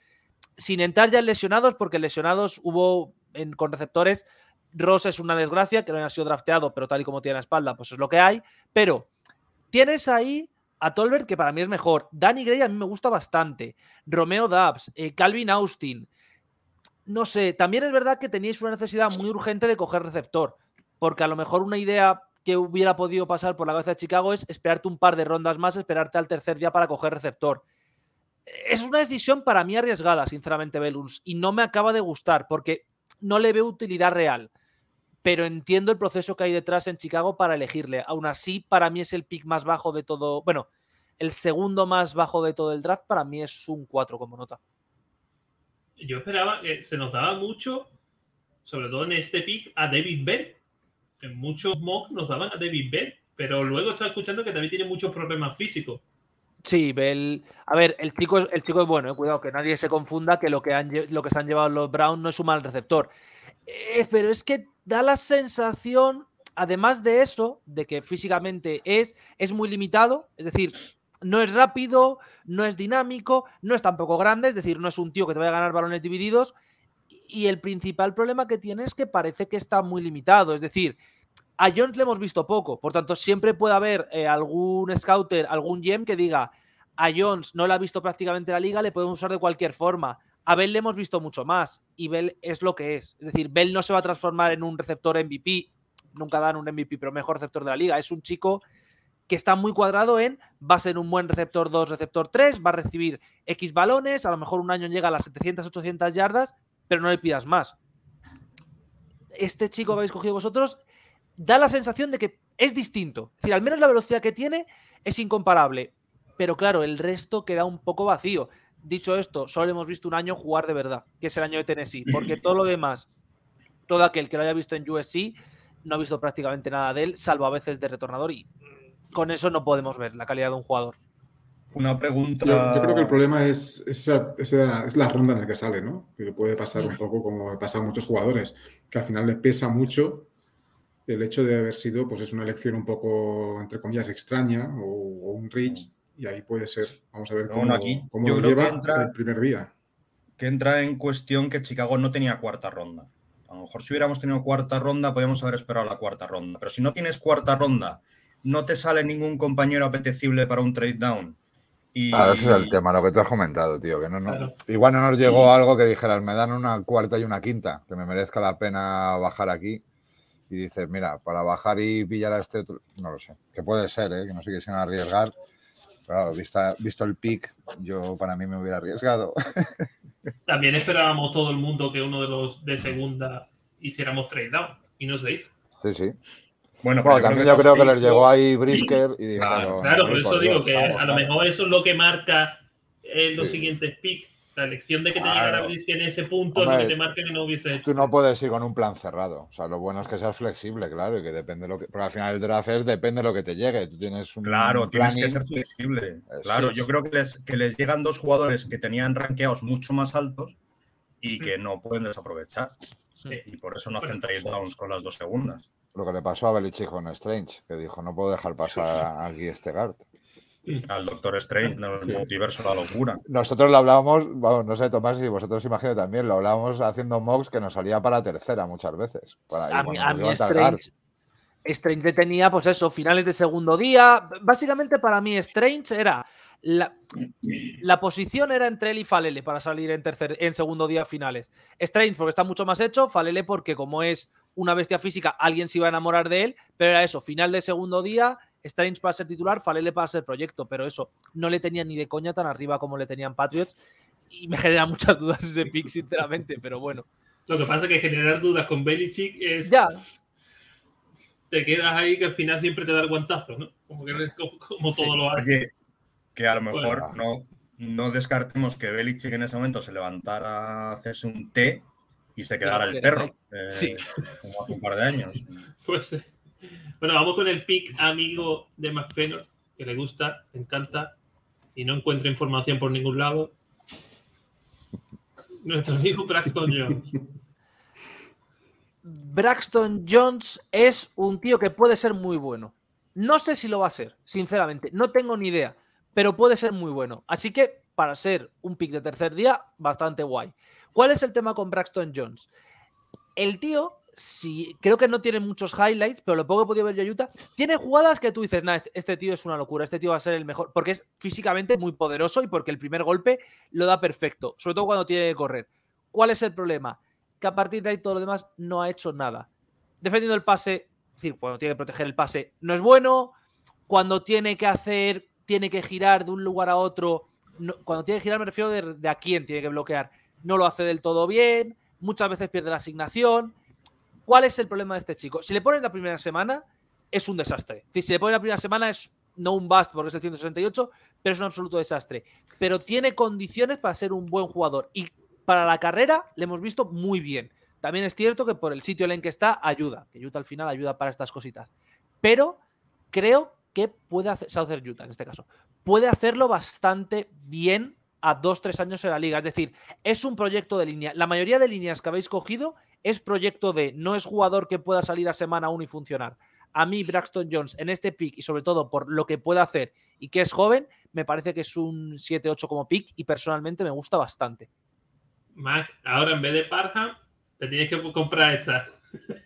E: sin entrar ya en lesionados, porque lesionados hubo en, con receptores. Ross es una desgracia, que no haya sido drafteado, pero tal y como tiene la espalda, pues es lo que hay. Pero tienes ahí a Tolbert, que para mí es mejor. Danny Gray a mí me gusta bastante. Romeo Dubs, eh, Calvin Austin. No sé, también es verdad que teníais una necesidad muy urgente de coger receptor, porque a lo mejor una idea que hubiera podido pasar por la cabeza de Chicago es esperarte un par de rondas más, esperarte al tercer día para coger receptor. Es una decisión para mí arriesgada, sinceramente, Beluns, y no me acaba de gustar, porque no le veo utilidad real pero entiendo el proceso que hay detrás en Chicago para elegirle. Aún así, para mí es el pick más bajo de todo. Bueno, el segundo más bajo de todo el draft, para mí es un 4 como nota.
D: Yo esperaba que se nos daba mucho, sobre todo en este pick, a David Bell. En muchos mocks nos daban a David Bell, pero luego estaba escuchando que también tiene muchos problemas físicos.
E: Sí, Bell. A ver, el chico es, el chico es bueno, eh, cuidado, que nadie se confunda que lo que, han, se han llevado los Brown no es un mal receptor. Eh, pero es que da la sensación, además de eso, de que físicamente es, es muy limitado, es decir, no es rápido, no es dinámico, no es tampoco grande, es decir, no es un tío que te vaya a ganar balones divididos. Y el principal problema que tiene es que parece que está muy limitado, es decir, a Jones le hemos visto poco, por tanto, siempre puede haber eh, algún scouter, algún gem que diga a Jones no le ha visto prácticamente la liga, le podemos usar de cualquier forma. A Bell le hemos visto mucho más y Bell es lo que es. Es decir, Bell no se va a transformar en un receptor MVP, nunca dan un MVP, pero mejor receptor de la liga. Es un chico que está muy cuadrado en va a ser un buen receptor 2, receptor 3, va a recibir X balones, a lo mejor un año llega a las 700, 800 yardas, pero no le pidas más. Este chico que habéis cogido vosotros da la sensación de que es distinto. Es decir, al menos la velocidad que tiene es incomparable. Pero claro, el resto queda un poco vacío. Dicho esto, solo hemos visto un año jugar de verdad, que es el año de Tennessee. Porque todo lo demás, todo aquel que lo haya visto en USC, no ha visto prácticamente nada de él, salvo a veces de retornador. Y mm, con eso no podemos ver la calidad de un jugador.
C: Una pregunta.
B: Yo, yo creo que el problema es, esa, esa- es la ronda en la que sale, ¿no? Que puede pasar un poco como pasa a muchos jugadores, que al final le pesa mucho el hecho de haber sido, pues es una elección un poco, entre comillas, extraña o, o un reach, y ahí puede ser. Vamos a ver cómo,
C: bueno, aquí
B: cómo
C: yo
B: lo
C: creo que
B: lleva
C: entra-
B: el primer día.
C: que entra en cuestión que Chicago no tenía cuarta ronda. A lo mejor si hubiéramos tenido cuarta ronda, podríamos haber esperado la cuarta ronda. Pero si no tienes cuarta ronda, no te sale ningún compañero apetecible para un trade down. Y,
F: Claro, ese es el tema, lo que tú has comentado, tío. Que no, no-
D: Claro.
F: Igual no nos llegó algo que dijeras, me dan una cuarta y una quinta, que me merezca la pena bajar aquí. Y dices, mira, para bajar y pillar a este otro, no lo sé. Que puede ser, ¿eh? que no se quisieran arriesgar. Pero claro, vista- visto el pick, yo para mí me hubiera arriesgado. [LAUGHS]
D: También esperábamos todo el mundo que uno de los de segunda hiciéramos trade down y no se hizo.
F: Sí, sí.
C: Bueno,
F: Bueno, también yo creo que les
C: picks-
F: llegó ahí Brisker y dijeron.
C: Claro,
D: Claro, por
F: "Hombre,
D: eso digo
F: Dios".
D: que a lo mejor eso es lo que marca eh, los
F: Sí.
D: siguientes picks. La elección de que te llegara Brisket en ese punto
F: Hombre,
D: que te marca que no hubiese hecho.
F: Tú no puedes ir con un plan cerrado. O sea, lo bueno es que seas flexible, claro, y que depende lo que. Porque al final el draft es depende de lo que te llegue. Tú tienes un.
C: Claro, tienes que ser flexible. Claro, yo creo que les, que les llegan dos jugadores que tenían rankeados mucho más altos y que no pueden desaprovechar.
D: Sí.
C: Y por eso no hacen trade downs con las dos segundas.
F: Lo que le pasó a Belichick con Strange, que dijo, no puedo dejar pasar [LAUGHS] aquí este guard.
C: Al Doctor Strange, no, el multiverso, la locura.
F: Nosotros lo hablábamos, vamos, no sé, Tomás, y vosotros imagino también, lo hablábamos haciendo mocks que nos salía para tercera muchas veces. Para,
E: a mí, a. Strange, Strange le tenía, pues eso, finales de segundo día. Básicamente para mí Strange era la, la posición era entre él y Falele para salir en, tercer, en segundo día finales. Strange porque está mucho más hecho, Falele porque como es una bestia física, alguien se iba a enamorar de él, pero era eso, final de segundo día, Strange para ser titular, Falele para ser proyecto, pero eso, no le tenía ni de coña tan arriba como le tenían Patriots y me genera muchas dudas ese pick, sinceramente, pero bueno.
D: Lo que pasa es que generar dudas con Belichick es.
E: Ya,
D: Te quedas ahí que al final siempre te da el guantazo, ¿no? Como, que, como, como todo lo hace.
C: Que, que a lo
D: Bueno.
C: mejor no, no descartemos que Belichick en ese momento se levantara a hacerse un té y se quedara el perro, eh,
E: Sí.
C: como hace un par de años. [LAUGHS]
D: Pues, eh, bueno, vamos con el pick amigo de McFenor, que le gusta, le encanta y no encuentra información por ningún lado. Nuestro amigo Braxton [LAUGHS] Jones.
E: Braxton Jones es un tío que puede ser muy bueno. No sé si lo va a ser, sinceramente. No tengo ni idea, pero puede ser muy bueno. Así que, para ser un pick de tercer día, bastante guay. ¿Cuál es el tema con Braxton Jones? El tío, si, creo que no tiene muchos highlights, pero lo poco que he podido ver yo Utah, tiene jugadas que tú dices, nah, este, este tío es una locura, este tío va a ser el mejor, porque es físicamente muy poderoso y porque el primer golpe lo da perfecto, sobre todo cuando tiene que correr. ¿Cuál es el problema? Que a partir de ahí todo lo demás no ha hecho nada. Defendiendo el pase, es decir, cuando tiene que proteger el pase, no es bueno. Cuando tiene que hacer, tiene que girar de un lugar a otro. cuando tiene que girar, me refiero de, de a quién tiene que bloquear. No lo hace del todo bien. Muchas veces pierde la asignación. ¿Cuál es el problema de este chico? Si le pones la primera semana, es un desastre. Si le pones la primera semana, es no un bust porque es el 168, pero es un absoluto desastre. Pero tiene condiciones para ser un buen jugador. Y para la carrera le hemos visto muy bien. También es cierto que por el sitio en el que está ayuda, que Utah al final ayuda para estas cositas. Pero creo que puede hacer, Southern Utah en este caso, puede hacerlo bastante bien a dos, tres años en la liga. Es decir, es un proyecto de línea. La mayoría de líneas que habéis cogido es proyecto de, no es jugador que pueda salir a semana 1 y funcionar. A mí, Braxton Jones, en este pick y sobre todo por lo que puede hacer y que es joven, me parece que es un 7-8 como pick y personalmente me gusta bastante.
D: Mac, ahora en vez de Parham, te tienes que comprar esta. [LAUGHS]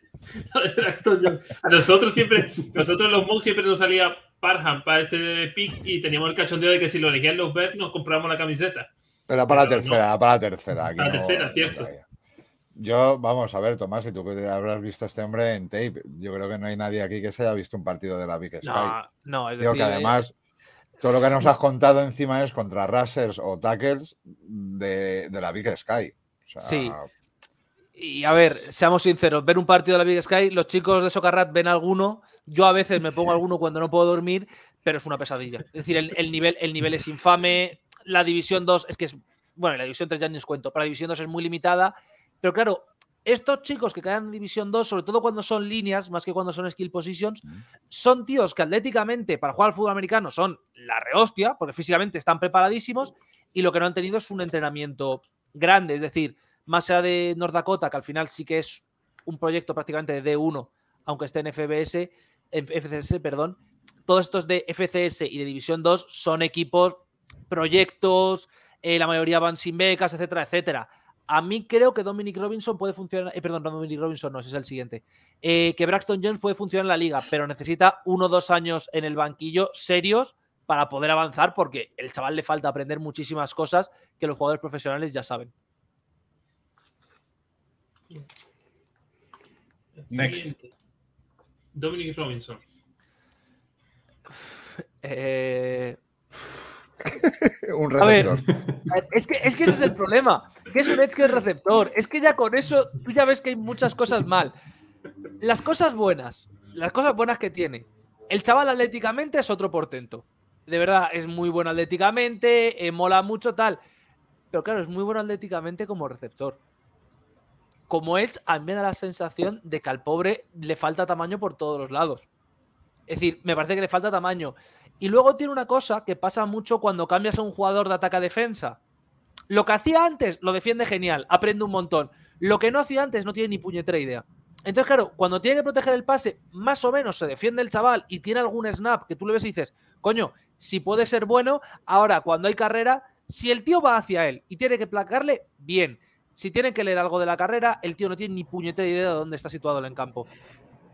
D: La. A nosotros siempre, nosotros los Mogs siempre nos salía Parham para este pick y teníamos el cachondeo de que si lo elegían los Bears nos compramos la camiseta.
F: Era para la
D: Pero
F: tercera,
D: no.
F: para la tercera. aquí
D: Para la
F: no-
D: tercera,
F: no
D: cierto.
F: Yo, vamos a ver, Tomás, y tú habrás visto a este hombre en tape. Yo creo que no hay nadie aquí que se haya visto un partido de la Big Sky.
E: No, no, es
F: Digo
E: decir,
F: que además, todo lo que nos has contado encima es contra rushers o tackles de, de la Big Sky. O sea,
E: Sí. Y a ver, seamos sinceros, ver un partido de la Big Sky, los chicos de Socarrat ven alguno, yo a veces me pongo alguno cuando no puedo dormir, pero es una pesadilla. Es decir, el, el nivel, el nivel es infame, la División 2 es que es, bueno, la División 3 ya ni os cuento, pero la División 2 es muy limitada, pero claro, estos chicos que caen en División 2, sobre todo cuando son líneas, más que cuando son skill positions, son tíos que atléticamente para jugar al fútbol americano son la rehostia, porque físicamente están preparadísimos y lo que no han tenido es un entrenamiento grande, es decir, más allá de North Dakota, que al final sí que es un proyecto prácticamente de D1, aunque esté en FBS, en FCS, perdón, todos estos de FCS y de División 2 son equipos, proyectos, eh, la mayoría van sin becas, etcétera, etcétera. A mí creo que Dominic Robinson puede funcionar, eh, perdón, no Dominic Robinson, no, ese es el siguiente, eh, que Braxton Jones puede funcionar en la liga, pero necesita uno o dos años en el banquillo serios para poder avanzar, porque el chaval le falta aprender muchísimas cosas que los jugadores profesionales ya saben.
C: Next.
D: Siguiente. Dominic Robinson.
E: Eh, [LAUGHS]
F: un
E: A ver,
F: receptor.
E: es que, es que ese es el problema. Que es un edge que es receptor. Es que ya con eso tú ya ves que hay muchas cosas mal. Las cosas buenas, las cosas buenas que tiene. El chaval atléticamente es otro portento. De verdad, es muy bueno atléticamente, eh, mola mucho tal. Pero claro, es muy bueno atléticamente como receptor. Como Edge, a mí me da la sensación de que al pobre le falta tamaño por todos los lados. Es decir, me parece que le falta tamaño. Y luego tiene una cosa que pasa mucho cuando cambias a un jugador de ataque a defensa. Lo que hacía antes lo defiende genial, aprende un montón. Lo que no hacía antes no tiene ni puñetera idea. Entonces, claro, cuando tiene que proteger el pase, más o menos se defiende el chaval y tiene algún snap que tú le ves y dices, coño, si puede ser bueno, ahora cuando hay carrera, si el tío va hacia él y tiene que placarle, bien. Si tiene que leer algo de la carrera, el tío no tiene ni puñetera idea de dónde está situado el en campo.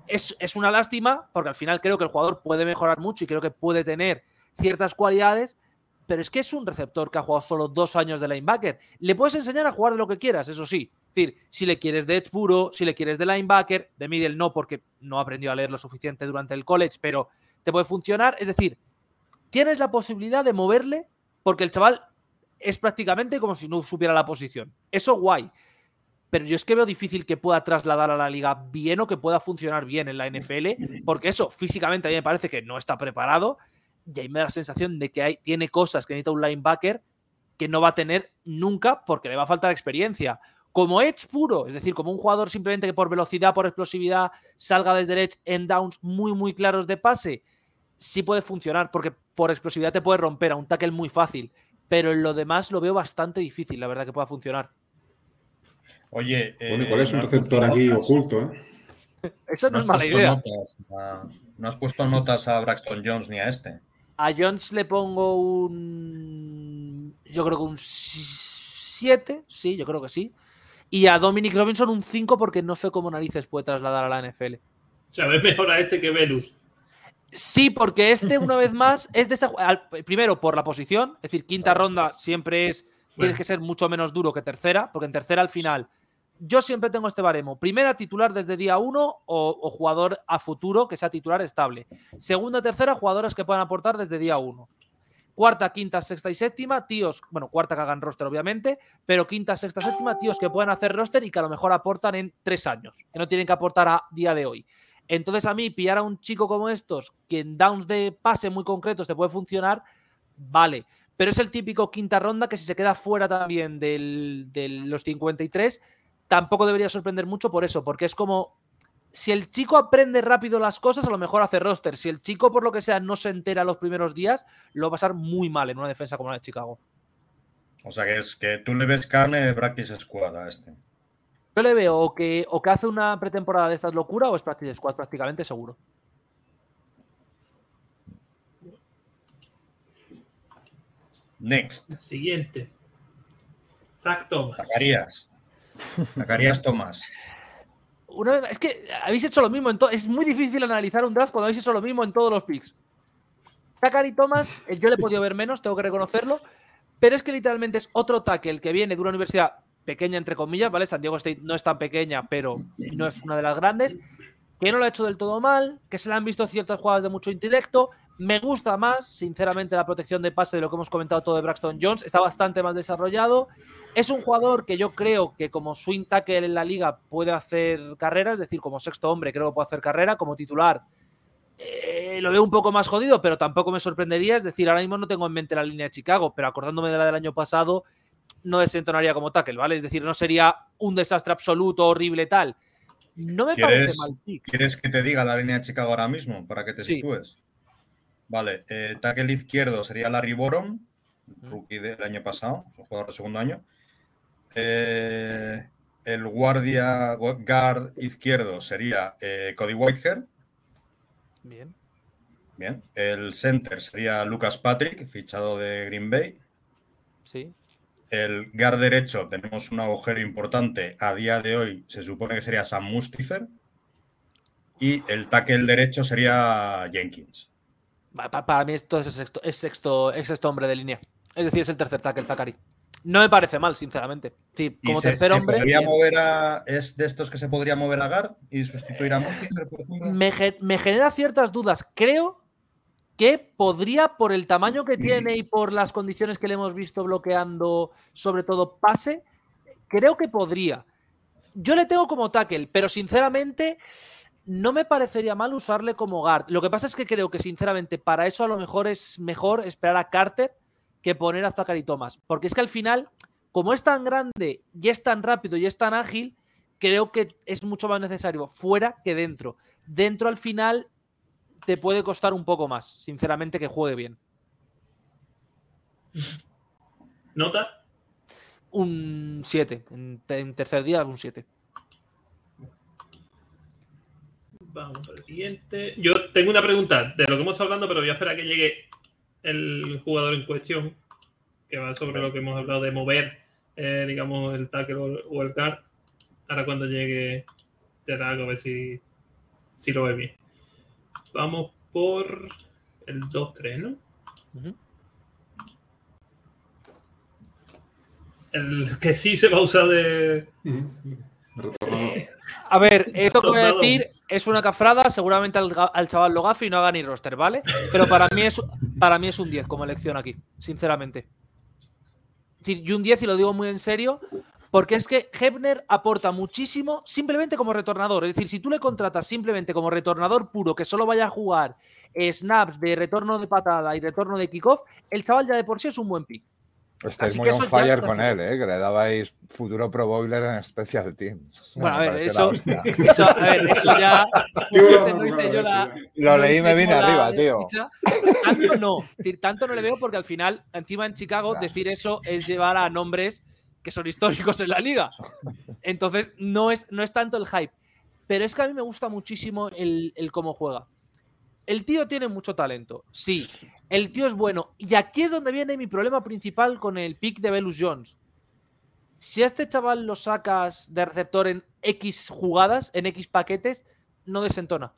E: Es, es una lástima, porque al final creo que el jugador puede mejorar mucho y creo que puede tener ciertas cualidades, pero es que es un receptor que ha jugado solo dos años de linebacker. Le puedes enseñar a jugar de lo que quieras, eso sí. Es decir, si le quieres de edge puro, si le quieres de linebacker, de middle no, porque no aprendió a leer lo suficiente durante el college, pero te puede funcionar. Es decir, tienes la posibilidad de moverle porque el chaval es prácticamente como si no supiera la posición. Eso guay. Pero yo es que veo difícil que pueda trasladar a la liga bien o que pueda funcionar bien en la NFL, porque eso físicamente a mí me parece que no está preparado y ahí me da la sensación de que hay, tiene cosas que necesita un linebacker que no va a tener nunca porque le va a faltar experiencia. Como edge puro, es decir, como un jugador simplemente que por velocidad, por explosividad, salga desde edge en downs muy, muy claros de pase, sí puede funcionar, porque por explosividad te puede romper a un tackle muy fácil, pero en lo demás lo veo bastante difícil, la verdad, que pueda funcionar.
C: Oye,
B: Bueno,
C: eh,
B: ¿cuál es un
C: no has
B: receptor
C: puesto
B: aquí
C: notas,
B: oculto? ¿eh?
E: Eso no,
C: no
E: es mala idea.
C: notas a- no has puesto notas a Braxton Jones ni a este.
E: A Jones le pongo un. Yo creo que un 7. Sí, yo creo que sí. Y a Dominic Robinson un 5 porque no sé cómo narices puede trasladar a la NFL.
D: O sea, ves mejor a este que Velus.
E: Sí, porque este, una vez más, es de esa. al- Primero, por la posición. Es decir, quinta ronda siempre es. Tienes que ser mucho menos duro que tercera, porque en tercera al final. Yo siempre tengo este baremo. Primera, titular desde día uno o, jugador a futuro que sea titular estable. Segunda, tercera, jugadores que puedan aportar desde día uno. Cuarta, quinta, sexta y séptima, tíos, bueno, cuarta que hagan roster, obviamente, pero quinta, sexta, séptima, tíos que puedan hacer roster y que a lo mejor aportan en tres años, que no tienen que aportar a día de hoy. Entonces, a mí, pillar a un chico como estos, que en downs de pase muy concretos te puede funcionar, vale. Pero es el típico quinta ronda que si se queda fuera también de los 53, tampoco debería sorprender mucho por eso, porque es como si el chico aprende rápido las cosas, a lo mejor hace roster. Si el chico, por lo que sea, no se entera los primeros días, lo va a pasar muy mal en una defensa como la de Chicago.
C: O sea que es que tú le ves carne de practice squad a este.
E: Yo le veo o que, o que hace una pretemporada de estas locura o es practice squad prácticamente seguro.
C: Next.
D: Siguiente. Zach Thomas.
C: Zacarías. Zacarías Tomás.
E: Una vez- es que habéis hecho lo mismo. En es muy difícil analizar un draft cuando habéis hecho lo mismo en todos los picks. Zachary Thomas, eh, yo le he podido ver menos, tengo que reconocerlo. Pero es que literalmente es otro tackle que viene de una universidad pequeña, entre comillas, ¿vale? San Diego State no es tan pequeña, pero no es una de las grandes. Que no lo ha hecho del todo mal, que se le han visto ciertas jugadas de mucho intelecto. Me gusta más, sinceramente, la protección de pase de lo que hemos comentado todo de Braxton Jones. Está bastante más desarrollado. Es un jugador que yo creo que como swing tackle en la liga puede hacer carrera, es decir, como sexto hombre creo que puede hacer carrera, como titular eh, lo veo un poco más jodido, pero tampoco me sorprendería. Es decir, ahora mismo no tengo en mente la línea de Chicago, pero acordándome de la del año pasado, no desentonaría como tackle, ¿vale? Es decir, no sería un desastre absoluto, horrible, tal. No me parece
C: ¿Quieres,
E: mal pick.
C: ¿Quieres que te diga la línea de Chicago ahora mismo para que te
E: Sí.
C: sitúes? Vale, eh, tackle izquierdo sería Larry Borom, rookie del año pasado, jugador de segundo año. Eh, el guardia guard izquierdo sería eh, Cody Whitehair.
E: Bien.
C: Bien. El center sería Lucas Patrick, fichado de Green Bay.
E: Sí.
C: El guard derecho tenemos un agujero importante. A día de hoy se supone que sería Sam Mustifer. Y el tackle derecho sería Jenkins.
E: Pa- pa- Para mí esto es sexto, es sexto, es sexto hombre de línea. Es decir, es el tercer tackle, Zachary. No me parece mal, sinceramente. Sí, como
C: se,
E: tercer
C: se
E: hombre.
C: podría
E: bien.
C: mover a. ¿Es de estos que se podría mover a guard y sustituir a Mustifer, por ejemplo?
E: me, me genera ciertas dudas. Creo que podría, por el tamaño que tiene y por las condiciones que le hemos visto bloqueando, sobre todo pase, creo que podría. Yo le tengo como tackle, pero sinceramente no me parecería mal usarle como guard. Lo que pasa es que creo que sinceramente para eso a lo mejor es mejor esperar a Carter que poner a Zachary Thomas. Porque es que al final, como es tan grande y es tan rápido y es tan ágil, creo que es mucho más necesario fuera que dentro. Dentro al final te puede costar un poco más, sinceramente, que juegue bien.
D: ¿Nota?
E: Un 7. En, te- en tercer día, un 7.
D: Vamos al siguiente. Yo tengo una pregunta de lo que hemos estado hablando, pero voy a esperar a que llegue el jugador en cuestión, que va sobre lo que hemos hablado de mover, eh, digamos, el tackle o el guard. Ahora cuando llegue, te la hago a ver si, si lo ve bien. Vamos por el 2-3, ¿no? El que sí se va a usar de.
E: A ver, esto que voy a decir es una cafrada, seguramente al, al chaval lo gafe y no haga ni roster, ¿vale? Pero para mí es, para mí es un 10 como elección aquí, sinceramente. Y un 10 y lo digo muy en serio, porque es que Hebner aporta muchísimo simplemente como retornador. Es decir, si tú le contratas simplemente como retornador puro, que solo vaya a jugar snaps de retorno de patada y retorno de kickoff, el chaval ya de por sí es un buen pick.
F: Estáis
E: Así
F: muy on
E: ya
F: fire con él, ¿eh? que le dabais futuro Pro Bowler en Special Teams.
E: Bueno, a ver, eso, [LAUGHS] eso, a ver, eso ya.
B: Tío,
E: no
B: no,
E: yo la-.
F: Lo leí y me vine arriba, tío.
E: ficha. Tanto no, tanto no le veo porque al final, encima en Chicago, decir eso es llevar a nombres que son históricos en la liga. Entonces, no es, no es tanto el hype. Pero es que a mí me gusta muchísimo el, el cómo juega. El tío tiene mucho talento, sí. [LAUGHS] El tío es bueno. Y aquí es donde viene mi problema principal con el pick de Velus Jones. Si a este chaval lo sacas de receptor en X jugadas, en X paquetes, no desentona.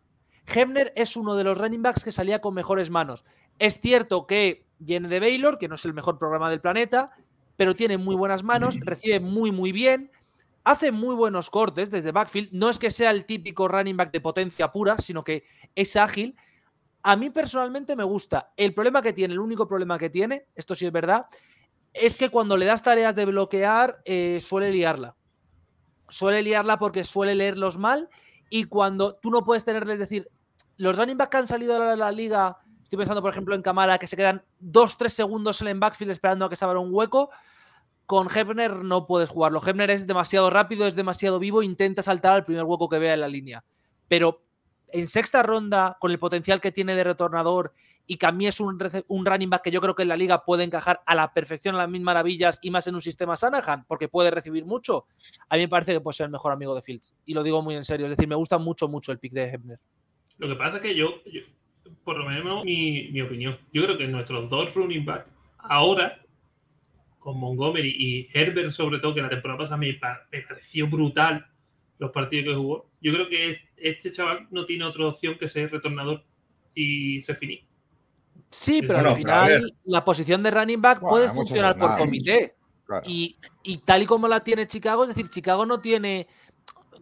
E: Hebner es uno de los running backs que salía con mejores manos. Es cierto que viene de Baylor, que no es el mejor programa del planeta, pero tiene muy buenas manos, [LAUGHS] recibe muy, muy bien, hace muy buenos cortes desde backfield. No es que sea el típico running back de potencia pura, sino que es ágil. A mí personalmente me gusta. El problema que tiene, el único problema que tiene, esto sí es verdad, es que cuando le das tareas de bloquear, eh, suele liarla. Suele liarla porque suele leerlos mal y cuando tú no puedes tenerles, decir, los running back que han salido de la, liga, estoy pensando por ejemplo en Camara, que se quedan 2-3 segundos en el backfield esperando a que se abra un hueco, con Hebner no puedes jugarlo. Hebner es demasiado rápido, es demasiado vivo, intenta saltar al primer hueco que vea en la línea. pero en sexta ronda, con el potencial que tiene de retornador y que a mí es un, running back que yo creo que en la liga puede encajar a la perfección a las mil maravillas y más en un sistema Sanahan, porque puede recibir mucho, a mí me parece que puede ser el mejor amigo de Fields. Y lo digo muy en serio, es decir, me gusta mucho, mucho el pick de Hebner.
D: Lo que pasa es que yo, por lo menos mi, opinión, yo creo que nuestros dos running back ahora, con Montgomery y Herbert sobre todo, que la temporada pasada me, me pareció brutal los partidos que jugó, yo creo que este chaval no tiene otra opción que ser retornador y se finí.
E: Sí, pero
C: Bueno,
E: al final la posición de running back
F: Bueno,
E: puede funcionar por comité.
F: Claro.
E: Y, y tal y como la tiene Chicago, es decir, Chicago no tiene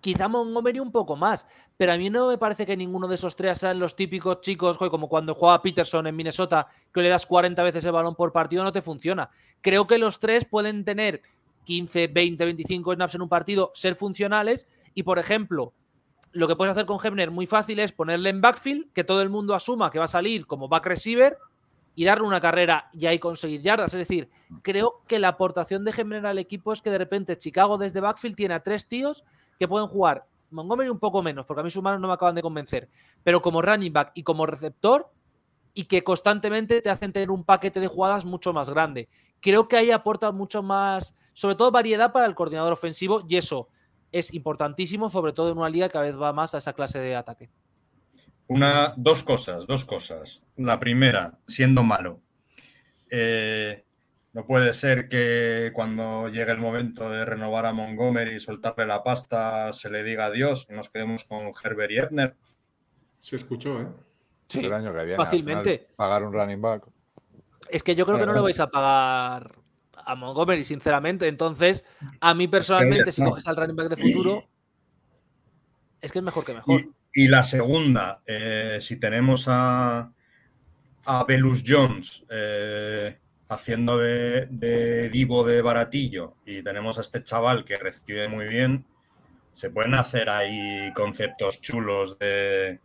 E: quizá Montgomery un poco más, pero a mí no me parece que ninguno de esos tres sean los típicos chicos, como cuando jugaba Peterson en Minnesota, que le das 40 veces el balón por partido, no te funciona. Creo que los tres pueden tener 15, 20, 25 snaps en un partido, ser funcionales y, por ejemplo, lo que puedes hacer con Hebner muy fácil es ponerle en backfield, que todo el mundo asuma que va a salir como back receiver y darle una carrera y ahí conseguir yardas. Es decir, creo que la aportación de Hebner al equipo es que de repente Chicago desde backfield tiene a tres tíos que pueden jugar. Montgomery un poco menos, porque a mí sus manos no me acaban de convencer, pero como running back y como receptor y que constantemente te hacen tener un paquete de jugadas mucho más grande. Creo que ahí aporta mucho más, sobre todo variedad para el coordinador ofensivo y eso es importantísimo, sobre todo en una liga que cada vez va más a esa clase de ataque.
C: Una, dos cosas, dos cosas. La primera, siendo malo. Eh, no puede ser que cuando llegue el momento de renovar a Montgomery y soltarle la pasta se le diga adiós y nos quedemos con Herbert y Ebner.
B: Se escuchó, ¿eh?
E: Sí,
F: el año que viene.
E: fácilmente.
F: final, pagar un running back.
E: Es que yo creo que no le
C: Claro.
E: vais a pagar a Montgomery, sinceramente. Entonces, a mí personalmente, si coges al running back de futuro, es que es mejor que mejor.
C: Y, y la segunda, eh, si tenemos a, a Belus Jones eh, haciendo de, de divo de baratillo y tenemos a este chaval que recibe muy bien, se pueden hacer ahí conceptos chulos de,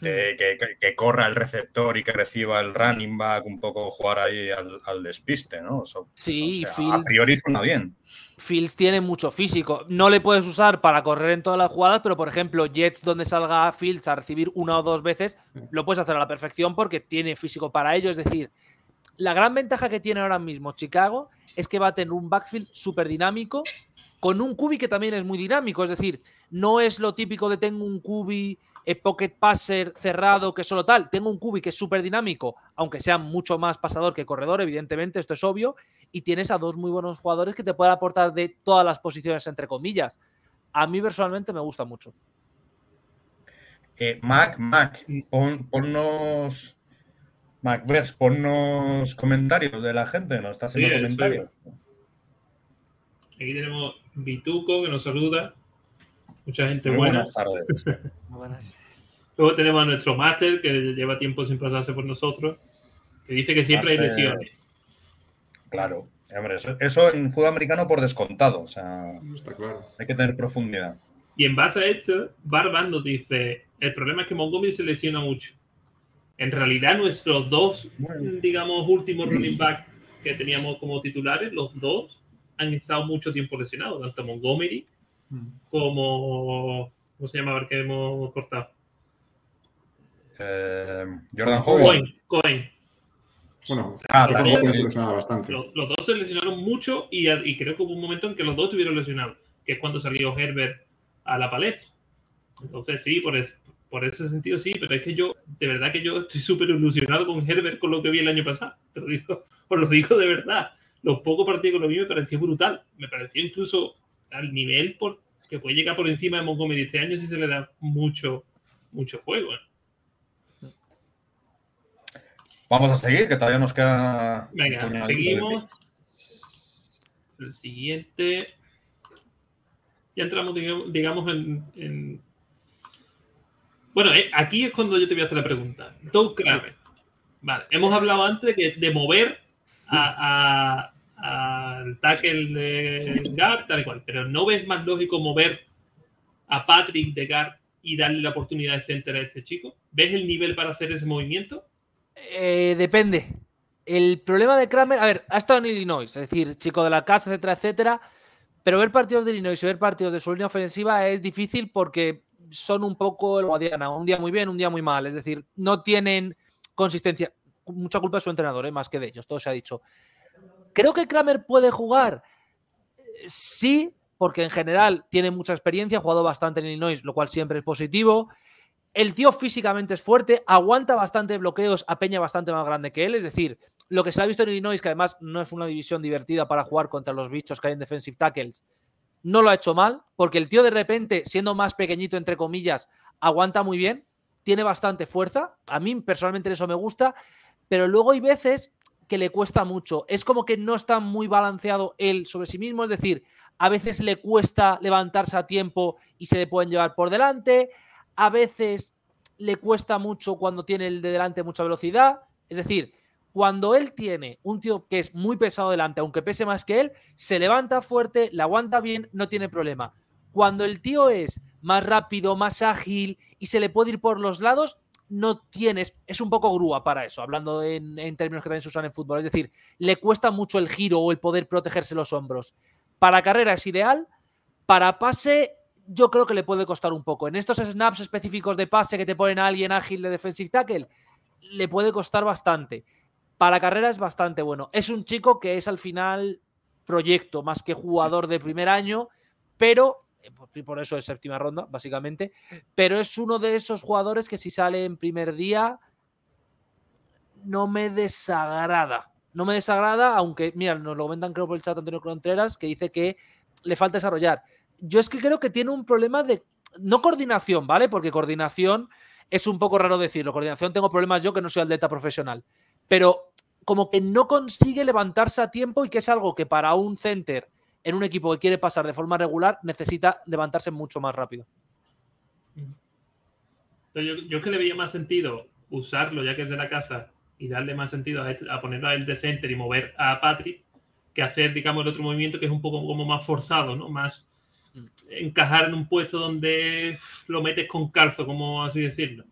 C: de que, que- que corra el receptor y que reciba el running back, un poco jugar ahí al, al despiste, ¿no?
E: Sí,
C: o sea, a
E: Fields-
C: priori suena bien.
E: Fields tiene mucho físico. No le puedes usar para correr en todas las jugadas, pero por ejemplo, Jets, donde salga Fields a recibir una o dos veces, lo puedes hacer a la perfección porque tiene físico para ello. Es decir, la gran ventaja que tiene ahora mismo Chicago es que va a tener un backfield súper dinámico con un cubi que también es muy dinámico. Es decir, no es lo típico de tengo un cubi pocket passer cerrado que solo tal. Tengo un cubi que es súper dinámico, aunque sea mucho más pasador que corredor, evidentemente, esto es obvio. Y tienes a dos muy buenos jugadores que te pueden aportar de todas las posiciones, entre comillas. A mí personalmente me gusta mucho.
C: Eh, Mac, Mac, pon- ponnos. Macverse, ponnos comentarios de la gente, nos está haciendo
D: Sí,
C: comentarios.
D: Aquí tenemos Vituco que nos saluda. Mucha gente
C: Muy
D: buena.
C: buenas tardes.
D: Luego tenemos a nuestro máster que lleva tiempo sin pasarse por nosotros, que dice que siempre hay
C: Máster.
D: lesiones.
C: Claro, hombre, eso, eso en fútbol americano por descontado, o sea,
B: Está claro.
C: hay que tener profundidad.
D: Y en base a esto, Barban nos dice, el problema es que Montgomery se lesiona mucho. En realidad nuestros dos, digamos, últimos running back que teníamos como titulares, los dos han estado mucho tiempo lesionados, tanto Montgomery como... ¿Cómo se llama el que hemos cortado?
C: Eh, Jordan Howard.
D: Cohen. Cohen.
B: Bueno,
C: Ah, también.
B: se lesionaba bastante.
D: Los, los dos se lesionaron mucho y, y creo que hubo un momento en que los dos estuvieron lesionados, que es cuando salió Herbert a la palestra. Entonces, sí, por, es- por ese sentido sí, pero es que yo, de verdad que yo estoy súper ilusionado con Herbert con lo que vi el año pasado. Te lo digo, [LAUGHS] os lo digo de verdad. Los pocos partidos que lo vi me pareció brutal. Me pareció incluso al nivel por, que puede llegar por encima de Montgomery este año si se le da mucho, mucho juego. ¿eh?
C: Vamos a seguir, que todavía nos queda.
D: Venga,
C: de
D: seguimos. El siguiente. Ya entramos, digamos, digamos, en, en- Bueno, eh, aquí es cuando yo te voy a hacer la pregunta. Doug Kramer. Vale, hemos hablado antes de, de mover a- a- al tackle de Gard, tal y cual, pero ¿no ves más lógico mover a Patrick de Gard y darle la oportunidad de center a este chico? ¿Ves el nivel para hacer ese movimiento?
E: Eh, depende. El problema de Kramer, a ver, ha estado en Illinois, es decir, chico de la casa, etcétera, etcétera. Pero ver partidos de Illinois y ver partidos de su línea ofensiva es difícil porque son un poco el Guadiana, un día muy bien, un día muy mal. Es decir, no tienen consistencia. Mucha culpa de su entrenador, ¿eh? más que de ellos, todo se ha dicho. Creo que Kramer puede jugar. Sí, porque en general tiene mucha experiencia, ha jugado bastante en Illinois, lo cual siempre es positivo. El tío físicamente es fuerte, aguanta bastante bloqueos a Peña bastante más grande que él. Es decir, lo que se ha visto en Illinois, que además no es una división divertida para jugar contra los bichos que hay en defensive tackles, no lo ha hecho mal, porque el tío de repente, siendo más pequeñito, entre comillas, aguanta muy bien, tiene bastante fuerza. A mí personalmente eso me gusta, pero luego hay veces que le cuesta mucho. Es como que no está muy balanceado él sobre sí mismo, es decir, a veces le cuesta levantarse a tiempo y se le pueden llevar por delante, a veces le cuesta mucho cuando tiene el de delante mucha velocidad, es decir, cuando él tiene un tío que es muy pesado delante, aunque pese más que él, se levanta fuerte, le aguanta bien, no tiene problema. Cuando el tío es más rápido, más ágil y se le puede ir por los lados, no tienes, es un poco grúa para eso, hablando en, términos que también se usan en fútbol. Es decir, le cuesta mucho el giro o el poder protegerse los hombros. Para carrera es ideal, para pase yo creo que le puede costar un poco. En estos snaps específicos de pase que te ponen a alguien ágil de defensive tackle, le puede costar bastante. Para carrera es bastante bueno. Es un chico que es al final proyecto más que jugador de primer año, pero eh, por eso es séptima ronda, básicamente. Pero es uno de esos jugadores que si sale en primer día no me desagrada. No me desagrada, aunque, mira, nos lo comentan creo por el chat Antonio Contreras, que dice que le falta desarrollar. Yo es que creo que tiene un problema de, no coordinación, ¿vale? Porque coordinación es un poco raro decirlo. Coordinación tengo problemas yo que no soy atleta profesional. Pero como que no consigue levantarse a tiempo y que es algo que para un center en un equipo que quiere pasar de forma regular necesita levantarse mucho más rápido.
D: Yo, yo que le veía más sentido usarlo ya que es de la casa y darle más sentido a, este, a ponerlo a él de center y mover a Patrick que hacer, digamos, el otro movimiento que es un poco como más forzado, ¿no? Más mm. encajar en un puesto donde lo metes con calzo, como así decirlo.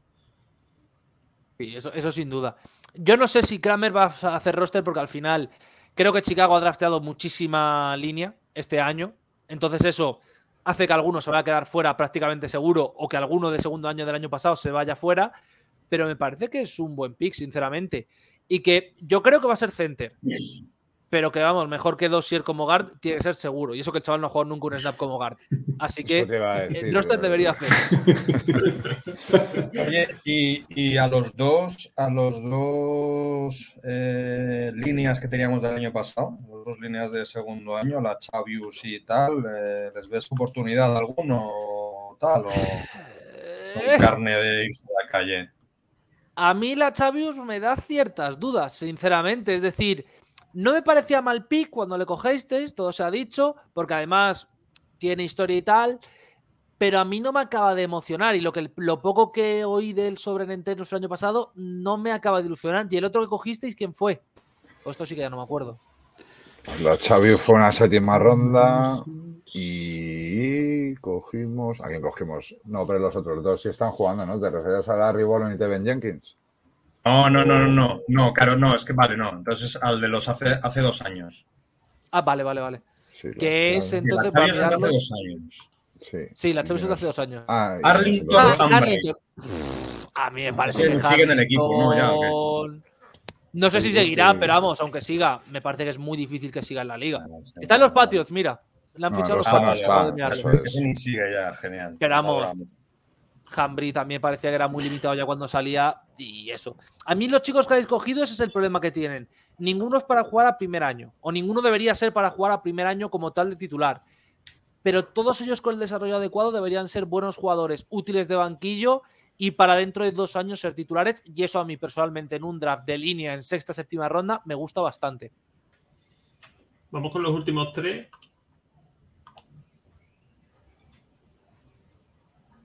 E: Sí, eso, eso sin duda. Yo no sé si Kramer va a hacer roster porque al final creo que Chicago ha drafteado muchísima línea este año. Entonces eso hace que alguno se vaya a quedar fuera prácticamente seguro o que alguno de segundo año del año pasado se vaya fuera. Pero me parece que es un buen pick, sinceramente. Y que yo creo que va a ser center pero que vamos, mejor que Dossier como guard tiene que ser seguro. Y eso que el chaval no ha jugado nunca un snap como guard. Así que el roster debería hacer. [LAUGHS]
C: Oye, y, y, a los dos, a los dos eh, líneas que teníamos del año pasado, las dos líneas de segundo año, la Chavius y tal, eh, ¿les ves oportunidad alguno tal? O,
E: Eh,
C: carne de irse a la calle.
E: A mí la Chavius me da ciertas dudas, sinceramente. Es decir, no me parecía mal pick cuando le cogisteis, todo se ha dicho, porque además tiene historia y tal, pero a mí no me acaba de emocionar y lo, que, lo poco que oí de él sobre Nintendo el año pasado no me acaba de ilusionar. ¿Y el otro que cogisteis quién fue? Pues esto sí que ya no me acuerdo.
F: La Xavi fue una séptima ronda y cogimos. ¿A quién cogimos? No, pero los otros dos sí están jugando, ¿no? ¿Te refieres a Larry Bolon y Tevin Jenkins?
C: No, no, no, no, no, no, claro, no, es que vale, no. Entonces al de los hace, hace dos años.
E: Ah, vale, vale, vale.
F: Sí, la
E: que es entonces.
C: la
E: para
C: Xavi es de hace dos años.
F: Sí,
E: Sí, la Chavius es de
F: Y
E: hace dos años.
F: Ah,
C: Arlington
E: Ah. Arlington. A mí me parece
C: Sigue-
E: que
C: sigue en el equipo, ¿no? Ya,
E: No sé si
F: Sí,
E: seguirá,
F: sí.
E: pero vamos, aunque siga, me parece que es muy difícil que siga en la liga.
C: Ah, sí.
E: Está en los patios, mira. Le han fichado
F: los
E: los
C: patios
F: eso es.
C: Ese ni sigue ya, genial.
E: Vamos. Hambry también parecía que era muy limitado ya cuando salía y eso. A mí los chicos que habéis cogido ese es el problema que tienen. Ninguno es para jugar a primer año o ninguno debería ser para jugar a primer año como tal de titular. Pero todos ellos con el desarrollo adecuado deberían ser buenos jugadores útiles de banquillo y para dentro de dos años ser titulares. Y eso a mí personalmente en un draft de línea en sexta, séptima ronda me gusta bastante.
D: Vamos con los últimos tres.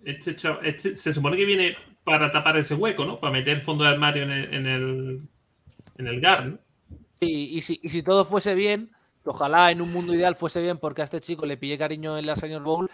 D: Este, chavo- este se supone que viene para tapar ese hueco, ¿no? Para meter fondo de armario en el, en el, en el GAR, ¿no?
E: Sí, y, si, y si todo fuese bien, ojalá en un mundo ideal fuese bien porque a este chico le pillé cariño en la Senior Bowl,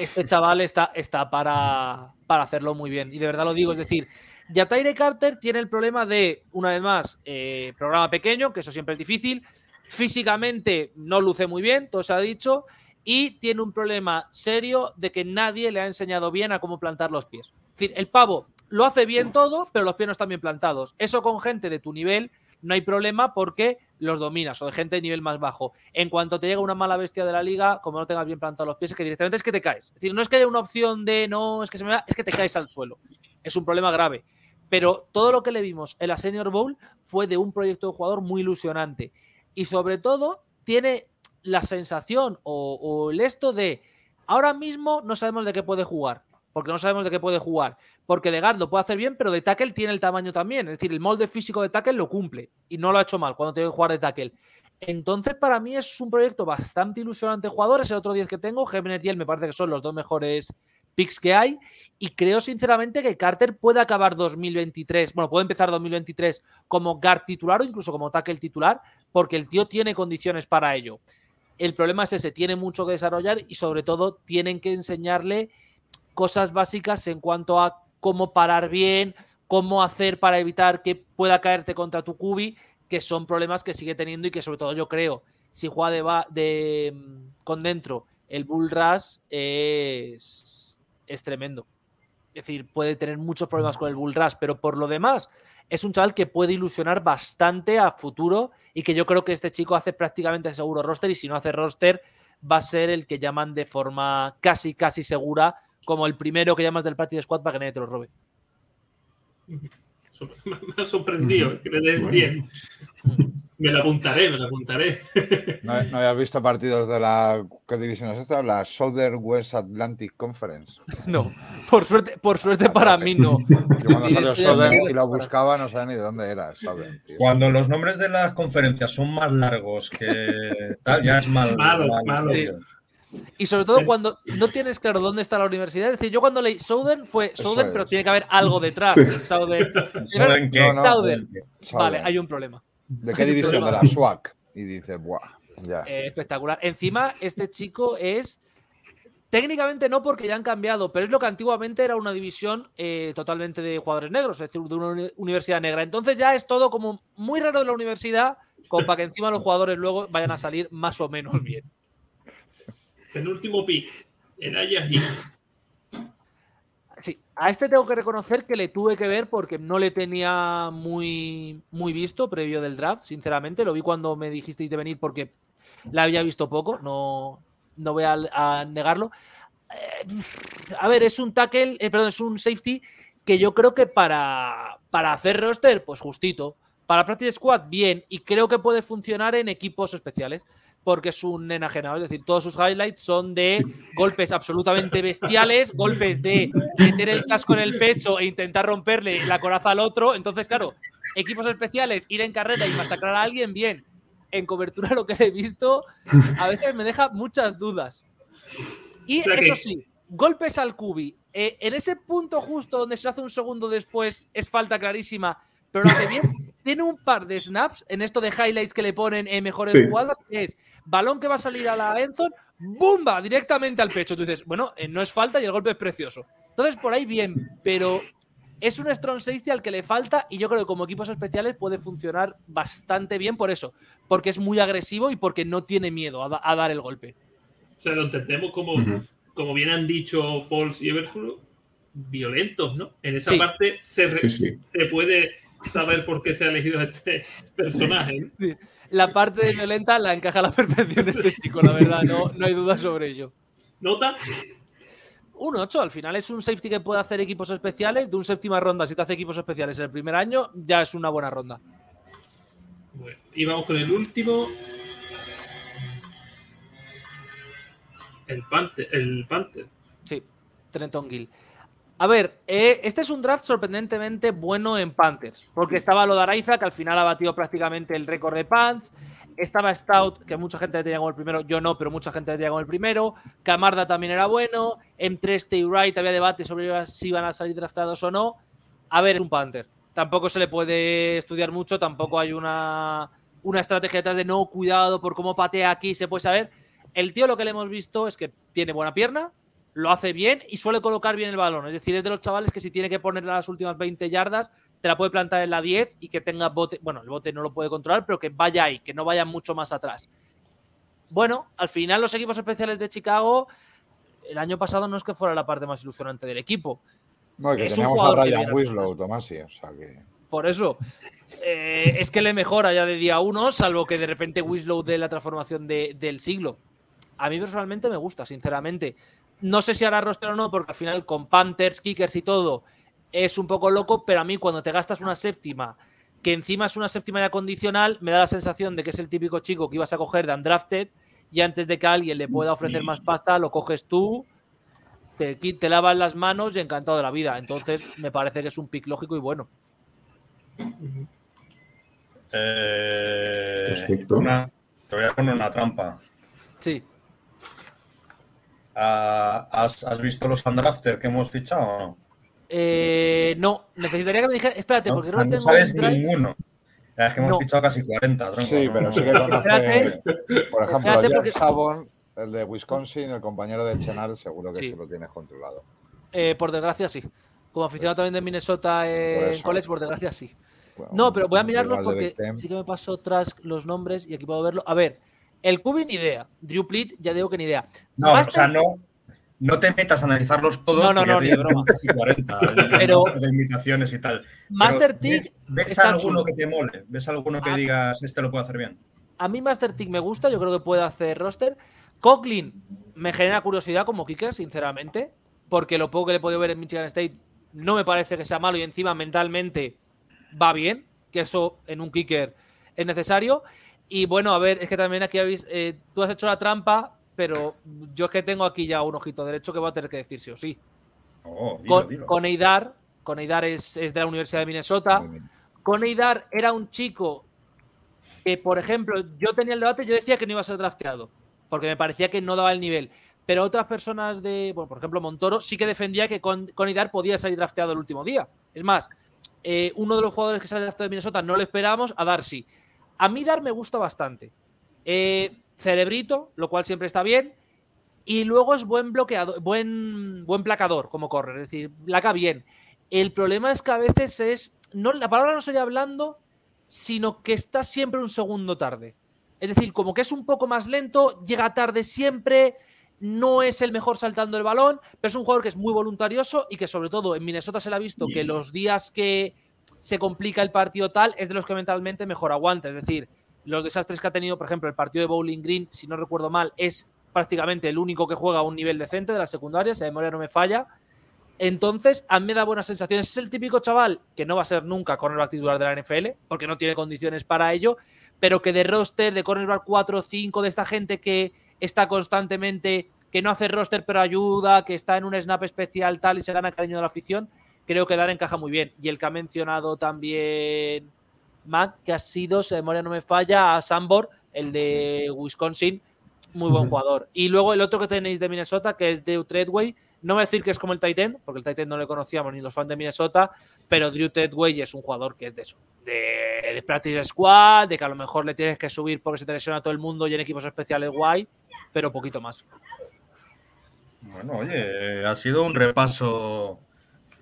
E: este [LAUGHS] chaval está, está para, para hacerlo muy bien. Y de verdad lo digo, es decir, Yataire Carter tiene el problema de, una vez más, eh, programa pequeño, que eso siempre es difícil, físicamente no luce muy bien, todo se ha dicho, y tiene un problema serio de que nadie le ha enseñado bien a cómo plantar los pies. Es decir, el pavo lo hace bien todo, pero los pies no están bien plantados. Eso con gente de tu nivel no hay problema porque los dominas o de gente de nivel más bajo. En cuanto te llega una mala bestia de la liga, como no tengas bien plantados los pies, es que directamente es que te caes. Es decir, no es que haya una opción de no, es que se me va, es que te caes al suelo. Es un problema grave. Pero todo lo que le vimos en la Senior Bowl fue de un proyecto de jugador muy ilusionante. Y sobre todo, tiene la sensación o, el esto de ahora mismo no sabemos de qué puede jugar porque no sabemos de qué puede jugar. Porque de guard lo puede hacer bien, pero de tackle tiene el tamaño también. Es decir, el molde físico de tackle lo cumple y no lo ha hecho mal cuando tiene que jugar de tackle. Entonces, para mí es un proyecto bastante ilusionante jugadores. El otro 10 que tengo, Hebner y él, me parece que son los dos mejores picks que hay. Y creo sinceramente que Carter puede acabar 2023, bueno, puede empezar 2023 como guard titular o incluso como tackle titular, porque el tío tiene condiciones para ello. El problema es ese, tiene mucho que desarrollar y sobre todo tienen que enseñarle cosas básicas en cuanto a cómo parar bien, cómo hacer para evitar que pueda caerte contra tu cubi, que son problemas que sigue teniendo y que sobre todo yo creo, si juega de, de mm, con dentro, el Bull Rush es, es tremendo. Es decir, puede tener muchos problemas con el Bull Rush, pero por lo demás, es un chaval que puede ilusionar bastante a futuro y que yo creo que este chico hace prácticamente seguro roster y si no hace roster va a ser el que llaman de forma casi, casi segura como el primero que llamas del Practice Squad para que nadie te lo robe. [LAUGHS]
D: Me ha sorprendido, que le den 10. Me lo apuntaré, me lo apuntaré.
F: ¿No, no habías visto partidos de la. ¿Qué división es esta? La Southern West Atlantic Conference.
E: No, por suerte, por suerte para mí no. [LAUGHS]
F: Yo cuando salió Southern y lo buscaba no sabía ni de dónde era Southern. tío.
C: Cuando los nombres de las conferencias son más largos que tal, ya es mal.
D: Malo,
C: mal-
D: malo.
E: Sí. Y sobre todo cuando no tienes claro dónde está la universidad. Es decir, yo cuando leí Southern fue Southern, pero tiene que haber algo detrás.
B: Sí.
E: Southern.
C: ¿Saben [LAUGHS] qué?
F: No, no.
E: Southern. Vale, hay un problema.
F: ¿De qué división? De la SWAC. Y dice, buah, ya.
E: Eh, espectacular. Encima, este chico es. Técnicamente no, porque ya han cambiado, pero es lo que antiguamente era una división eh, totalmente de jugadores negros, es decir, de una uni- universidad negra. Entonces ya es todo como muy raro de la universidad, como para que encima los jugadores luego vayan a salir más o menos bien.
D: Penúltimo pick. El Ayahi.
E: Sí, a este tengo que reconocer que le tuve que ver porque no le tenía muy, muy visto previo del draft, sinceramente. Lo vi cuando me dijisteis de venir porque la había visto poco, no, no voy a, a negarlo. Eh, a ver, es un tackle, eh, perdón, es un safety que yo creo que para, para hacer roster, pues justito. Para Practice Squad, bien. Y creo que puede funcionar en equipos especiales. Porque es un enajenado. Es decir, todos sus highlights son de golpes absolutamente bestiales, golpes de meter el casco en el pecho e intentar romperle la coraza al otro. Entonces, claro, equipos especiales, ir en carrera y masacrar a alguien, bien. En cobertura, lo que he visto, a veces me deja muchas dudas. Y eso
D: que-
E: sí, golpes al cubi. Eh, en ese punto justo donde se hace un segundo después, es falta clarísima, pero lo hace bien. Tiene un par de snaps en esto de highlights que le ponen en mejores
B: Sí.
E: jugadas, que es balón que va a salir a la Enzon, ¡bumba! Directamente al pecho. Tú dices, bueno, eh, no es falta y el golpe es precioso. Entonces, por ahí bien, pero es un strong safety al que le falta y yo creo que como equipos especiales puede funcionar bastante bien por eso, porque es muy agresivo y porque no tiene miedo a, da- a dar el golpe.
D: O sea, lo entendemos como, como bien han dicho Pauls y Everflu, violentos, ¿no? En esa
E: Sí.
D: parte se, re-
B: Sí, sí.
D: se puede saber por qué se ha elegido a este personaje. ¿no?
E: La parte de violenta la encaja a la perfección este chico, la verdad, no, no hay duda sobre ello.
D: ¿Nota?
E: Un 8, al final es un safety que puede hacer equipos especiales. De un séptima ronda, si te hace equipos especiales el primer año, ya es una buena ronda.
D: Bueno, y vamos con el último. El Panther. El Panther.
E: Sí, Trenton Gill. A ver, eh, este es un draft sorprendentemente bueno en Panthers, porque estaba lo de Araiza, que al final ha batido prácticamente el récord de punts. Estaba Stout, que mucha gente le tenía como el primero, yo no, pero mucha gente le tenía como el primero. Camarda también era bueno. Entre este y Wright había debate sobre si iban a salir draftados o no. A ver, es un Panther. Tampoco se le puede estudiar mucho, tampoco hay una, una estrategia detrás de no, cuidado por cómo patea aquí, se puede saber. El tío lo que le hemos visto es que tiene buena pierna, lo hace bien y suele colocar bien el balón. Es decir, es de los chavales que si tiene que poner las últimas 20 yardas, te la puede plantar en la 10 y que tenga bote. Bueno, el bote no lo puede controlar, pero que vaya ahí, que no vaya mucho más atrás. bueno, al final los equipos especiales de Chicago, el año pasado no es que fuera la parte más ilusionante del equipo.
F: No, que
E: Es un
F: teníamos a
E: que
F: Ryan Winslow, Tomasi, o sea que.
E: Por eso, eh, es que le mejora ya de día uno, salvo que de repente Winslow dé la transformación de- del siglo. A mí personalmente me gusta, sinceramente. No sé si hará roster o no, porque al final con Panthers, Kickers y todo es un poco loco, pero a mí cuando te gastas una séptima, que encima es una séptima ya condicional, me da la sensación de que es el típico chico que ibas a coger de undrafted y antes de que alguien le pueda ofrecer más pasta, lo coges tú, te, te lavas las manos y encantado de la vida. Entonces, me parece que es un pick lógico y bueno.
C: Eh, una- te voy a poner una trampa.
E: Sí.
C: Ah, ¿Has, has visto los undrafted que hemos fichado o no?
E: Eh, no, necesitaría que me dijera. Espérate,
C: No,
E: porque no,
C: no
E: tengo.
C: sabes ninguno. Ya Es que hemos
E: No.
C: fichado casi 40, tronco,
F: Sí,
C: ¿no?
F: pero sí que conoce. Por ejemplo,
E: Espérate,
F: Jack
E: porque-
F: Sabon, el de Wisconsin, el compañero de Chenal, seguro que
E: Sí.
F: se lo tienes controlado.
E: Eh, por desgracia, sí. Como aficionado también de Minnesota en
F: Por eso.
E: college, por desgracia, sí.
F: Bueno,
E: No, pero voy a mirarlos porque sí que me pasó tras los nombres y aquí puedo verlo. A ver, el Cubi ni idea. Drew Plitt, ya digo que ni idea.
C: No, o sea, no, no te metas a analizarlos todos.
E: No, no, no, ni de broma.
C: casi 40 [LAUGHS]
E: Pero-
C: de imitaciones y tal.
E: Master Tick
C: ¿Ves, ves alguno
E: chulo.
C: que te mole? ¿Ves alguno que
E: Ah.
C: digas, este lo puedo hacer bien?
E: A mí Master Tick me gusta, yo creo que puede hacer roster. Coughlin me genera curiosidad como kicker, sinceramente, porque lo poco que le he podido ver en Michigan State no me parece que sea malo y encima mentalmente va bien, que eso en un kicker es necesario. Y bueno, a ver, es que también aquí habéis, eh, tú has hecho la trampa, pero yo es que tengo aquí ya un ojito derecho que voy a tener que decir sí o sí.
C: Oh, dilo,
E: Con,
C: dilo.
E: con Eidar, con Eidar es, es de la Universidad de Minnesota. Con Eidar era un chico que, por ejemplo, yo tenía el debate, yo decía que no iba a ser drafteado, porque me parecía que no daba el nivel. Pero otras personas de, bueno, por ejemplo, Montoro, sí que defendía que con, con Eidar podía salir drafteado el último día. Es más, eh, uno de los jugadores que sale drafteado de Minnesota no lo esperábamos, a Darcy. A mí Dar me gusta bastante. Eh, cerebrito, lo cual siempre está bien. Y luego es buen bloqueador, buen, buen placador como correr, es decir, placa bien. El problema es que a veces es. No, la palabra no sería hablando, sino que está siempre un segundo tarde. Es decir, como que es un poco más lento, llega tarde siempre, no es el mejor saltando el balón, pero es un jugador que es muy voluntarioso y que sobre todo en Minnesota se le ha visto que los días que se complica el partido tal es de los que mentalmente mejor aguanta. Es decir, los desastres que ha tenido, por ejemplo, el partido de Bowling Green, si no recuerdo mal, es prácticamente el único que juega a un nivel decente de la secundaria, si la memoria no me falla. Entonces, a mí me da buenas sensaciones. Es el típico chaval que no va a ser nunca cornerback titular de la NFL, porque no tiene condiciones para ello, pero que de roster, de cornerback 4 o 5, de esta gente que está constantemente, que no hace roster pero ayuda, que está en un snap especial tal y se gana cariño de la afición, creo que Dar encaja muy bien. Y el que ha mencionado también Mac, que ha sido, si la memoria no me falla, a Sambor, el de Wisconsin, muy buen jugador. Y luego el otro que tenéis de Minnesota, que es Drew Treadway, no voy a decir que es como el Titan, porque el Titan no le conocíamos ni los fans de Minnesota, pero Drew Treadway es un jugador que es de eso, de, de practice squad, de que a lo mejor le tienes que subir porque se te lesiona todo el mundo y en equipos especiales guay, pero poquito más.
C: Bueno, oye, ha sido un repaso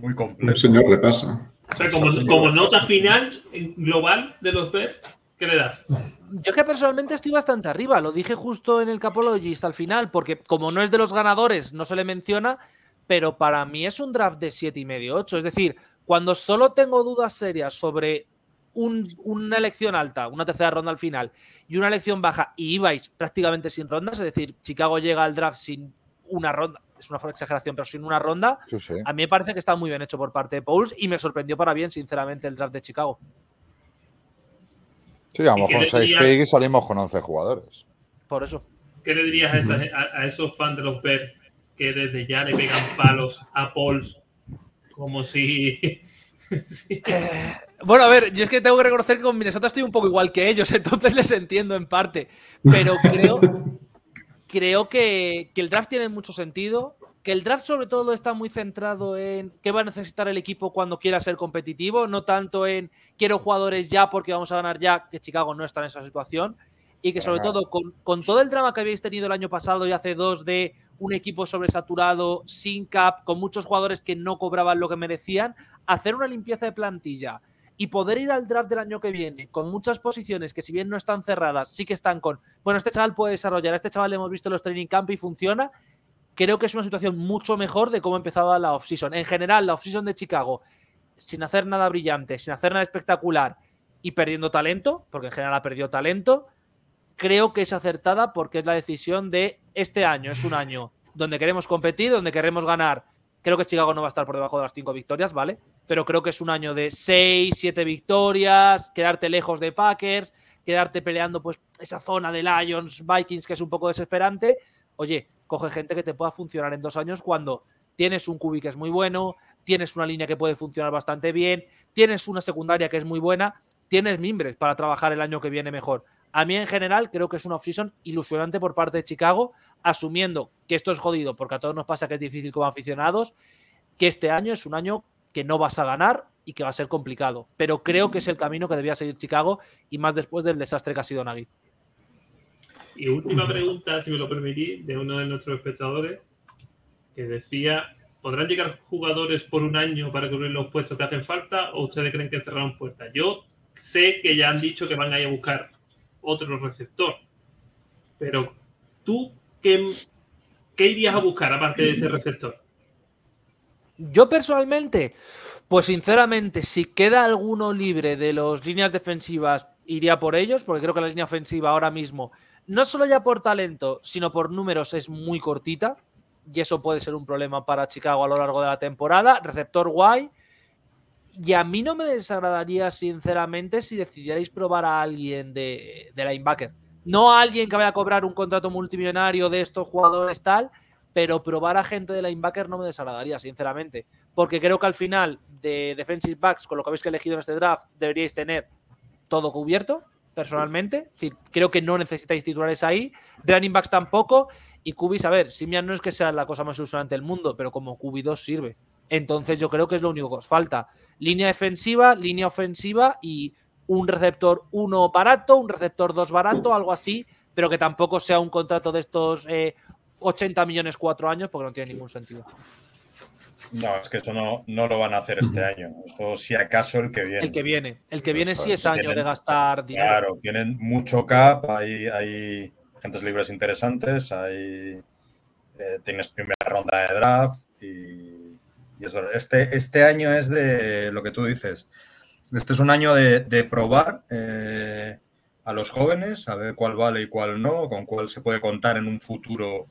C: muy
B: Un
C: completo.
B: señor repasa.
D: O sea, como, como nota final global de los Bears, ¿qué le das?
E: Yo es que personalmente estoy bastante arriba, lo dije justo en el Capologist al final, porque como no es de los ganadores, no se le menciona, pero para mí es un draft de 7 y medio, 8. Es decir, cuando solo tengo dudas serias sobre un- una elección alta, una tercera ronda al final, y una elección baja, y ibais prácticamente sin rondas, es decir, Chicago llega al draft sin una ronda, es una exageración, pero sin una ronda,
F: Sí, sí.
E: a mí me parece que está muy bien hecho por parte de Pauls y me sorprendió para bien, sinceramente, el draft de Chicago.
F: Sí, a lo
D: ¿Y qué
F: mejor
D: le
F: 6
D: dirías?
F: picks y salimos con 11 jugadores.
E: Por eso.
D: ¿Qué le dirías a, esa- a- a esos fans de los Bears que desde ya le pegan palos a Pauls como si... sí. [LAUGHS]
E: Bueno, a ver, yo es que tengo que reconocer que con Minnesota estoy un poco igual que ellos, [LAUGHS] entonces les entiendo en parte. Pero creo, creo que, que el draft tiene mucho sentido. Que el draft, sobre todo, está muy centrado en qué va a necesitar el equipo cuando quiera ser competitivo, no tanto en quiero jugadores ya porque vamos a ganar ya, que Chicago no está en esa situación. Y que, sobre
F: Ajá.
E: todo, con, con todo el drama que habéis tenido el año pasado y hace dos de un equipo sobresaturado, sin cap, con muchos jugadores que no cobraban lo que merecían, hacer una limpieza de plantilla y poder ir al draft del año que viene con muchas posiciones que si bien no están cerradas, sí que están con, bueno, este chaval puede desarrollar, este chaval le hemos visto en los training camp y funciona, creo que es una situación mucho mejor de cómo empezaba la offseason. En general, la offseason de Chicago, sin hacer nada brillante, sin hacer nada espectacular y perdiendo talento, porque en general ha perdido talento, creo que es acertada porque es la decisión de este año, es un año donde queremos competir, donde queremos ganar. Creo que Chicago no va a estar por debajo de las cinco victorias, ¿vale? Pero creo que es un año de seis, siete victorias, quedarte lejos de Packers, quedarte peleando pues esa zona de Lions, Vikings, que es un poco desesperante. Oye, coge gente que te pueda funcionar en dos años cuando tienes un cubi que es muy bueno, tienes una línea que puede funcionar bastante bien, tienes una secundaria que es muy buena, tienes mimbres para trabajar el año que viene mejor. A mí en general creo que es una offseason ilusionante por parte de Chicago, asumiendo que esto es jodido, porque a todos nos pasa que es difícil como aficionados, que este año es un año que no vas a ganar y que va a ser complicado. Pero creo que es el camino que debía seguir Chicago y más después del desastre que ha sido Nagy.
D: Y última pregunta, si me lo permitís, de uno de nuestros espectadores, que decía, ¿podrán llegar jugadores por un año para cubrir los puestos que hacen falta o ustedes creen que cerraron puertas? Yo sé que ya han dicho que van a ir a buscar otro receptor, pero tú, ¿qué, qué irías a buscar aparte de ese receptor?
E: Yo personalmente, pues sinceramente, si queda alguno libre de las líneas defensivas, iría por ellos, porque creo que la línea ofensiva ahora mismo, no solo ya por talento, sino por números, es muy cortita. Y eso puede ser un problema para Chicago a lo largo de la temporada. Receptor guay. Y a mí no me desagradaría, sinceramente, si decidierais probar a alguien de, de linebacker. No a alguien que vaya a cobrar un contrato multimillonario de estos jugadores tal, pero probar a gente de linebacker no me desagradaría, sinceramente. Porque creo que al final de defensive backs, con lo que habéis elegido en este draft, deberíais tener todo cubierto, personalmente. Es decir, creo que no necesitáis titulares ahí. De running backs tampoco. Y Cubis, a ver, Simian no es que sea la cosa más ilusionante del mundo, pero como QB2 sirve. Entonces yo creo que es lo único que os falta. Línea defensiva, línea ofensiva y un receptor 1 barato, un receptor 2 barato, algo así, pero que tampoco sea un contrato de estos eh, 80 millones cuatro años porque no tiene ningún sentido.
C: No, es que eso no, no lo van a hacer este año. Eso si acaso el que viene.
E: El que viene. El que viene
C: Eso,
E: sí es año
C: tienen-
E: de gastar dinero.
C: Claro, tienen mucho cap, hay, hay agentes libres interesantes, hay eh, tienes primera ronda de draft y, Este, este año es de lo que tú dices. Este es un año de, de probar eh, a los jóvenes, a ver cuál vale y cuál no, con cuál se puede contar en un futuro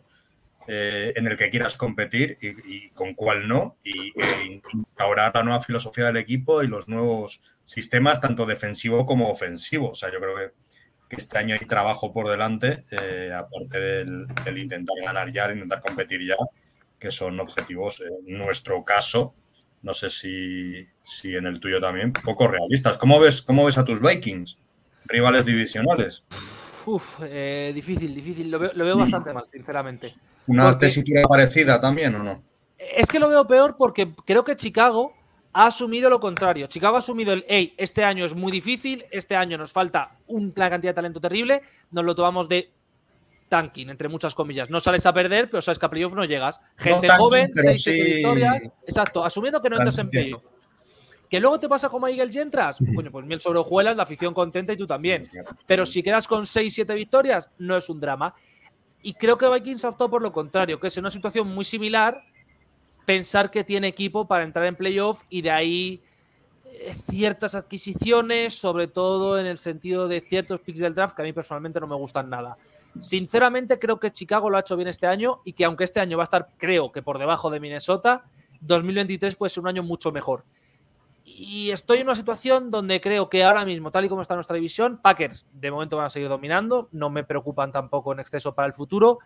C: eh, en el que quieras competir y, con cuál no, y e instaurar la nueva filosofía del equipo y los nuevos sistemas, tanto defensivo como ofensivo. O sea, yo creo que, este año hay trabajo por delante, eh, aparte del, intentar ganar ya, intentar competir ya, que son objetivos, en nuestro caso, no sé si, si en el tuyo también, poco realistas. ¿Cómo ves, cómo ves a tus Vikings? Rivales divisionales.
E: Uf, eh, difícil, difícil. Lo veo, lo veo bastante mal, sinceramente.
C: ¿Una
E: Porque-
C: tesitura parecida también o no?
E: Es que lo veo peor porque creo que Chicago ha asumido lo contrario. Chicago ha asumido el, hey, este año es muy difícil, este año nos falta una cantidad de talento terrible, nos lo tomamos de tanking, entre muchas comillas. No sales a perder, pero sabes que a playoff no llegas. Gente
C: tanking,
E: joven, 6
C: sí
E: victorias. Exacto, asumiendo que no entras en playoff. Que luego te pasa como a Eagles y entras, coño, pues miel sobre hojuelas, la afición contenta y tú también. Pero si quedas con 6-7 victorias, no es un drama. Y creo que Vikings ha optado por lo contrario, que es en una situación muy similar, pensar que tiene equipo para entrar en playoff y de ahí eh, ciertas adquisiciones, sobre todo en el sentido de ciertos picks del draft que a mí personalmente no me gustan nada. Sinceramente creo que Chicago lo ha hecho bien este año y que aunque este año va a estar, creo que por debajo de Minnesota, 2023 puede ser un año mucho mejor. Y estoy en una situación donde creo que ahora mismo, tal y como está nuestra división, Packers de momento van a seguir dominando, no me preocupan tampoco en exceso para el futuro.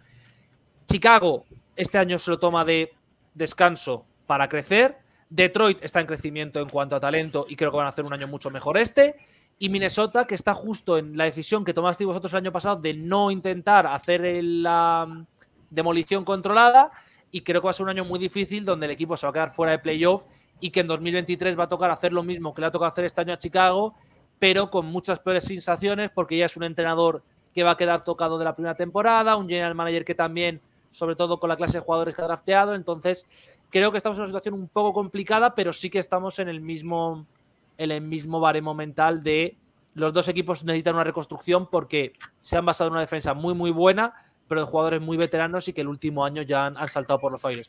E: Chicago este año se lo toma de descanso para crecer. Detroit está en crecimiento en cuanto a talento y creo que van a hacer un año mucho mejor este. Y Minnesota, que está justo en la decisión que tomasteis vosotros el año pasado de no intentar hacer la mm, demolición controlada. Y creo que va a ser un año muy difícil donde el equipo se va a quedar fuera de playoff y que en 2023 va a tocar hacer lo mismo que le ha tocado hacer este año a Chicago, pero con muchas peores sensaciones porque ya es un entrenador que va a quedar tocado de la primera temporada, un general manager que también, sobre todo con la clase de jugadores que ha drafteado, entonces creo que estamos en una situación un poco complicada, pero sí que estamos en el mismo en el mismo baremo mental de los dos equipos necesitan una reconstrucción porque se han basado en una defensa muy, muy buena, pero de jugadores muy veteranos y que el último año ya han, han saltado por los aires.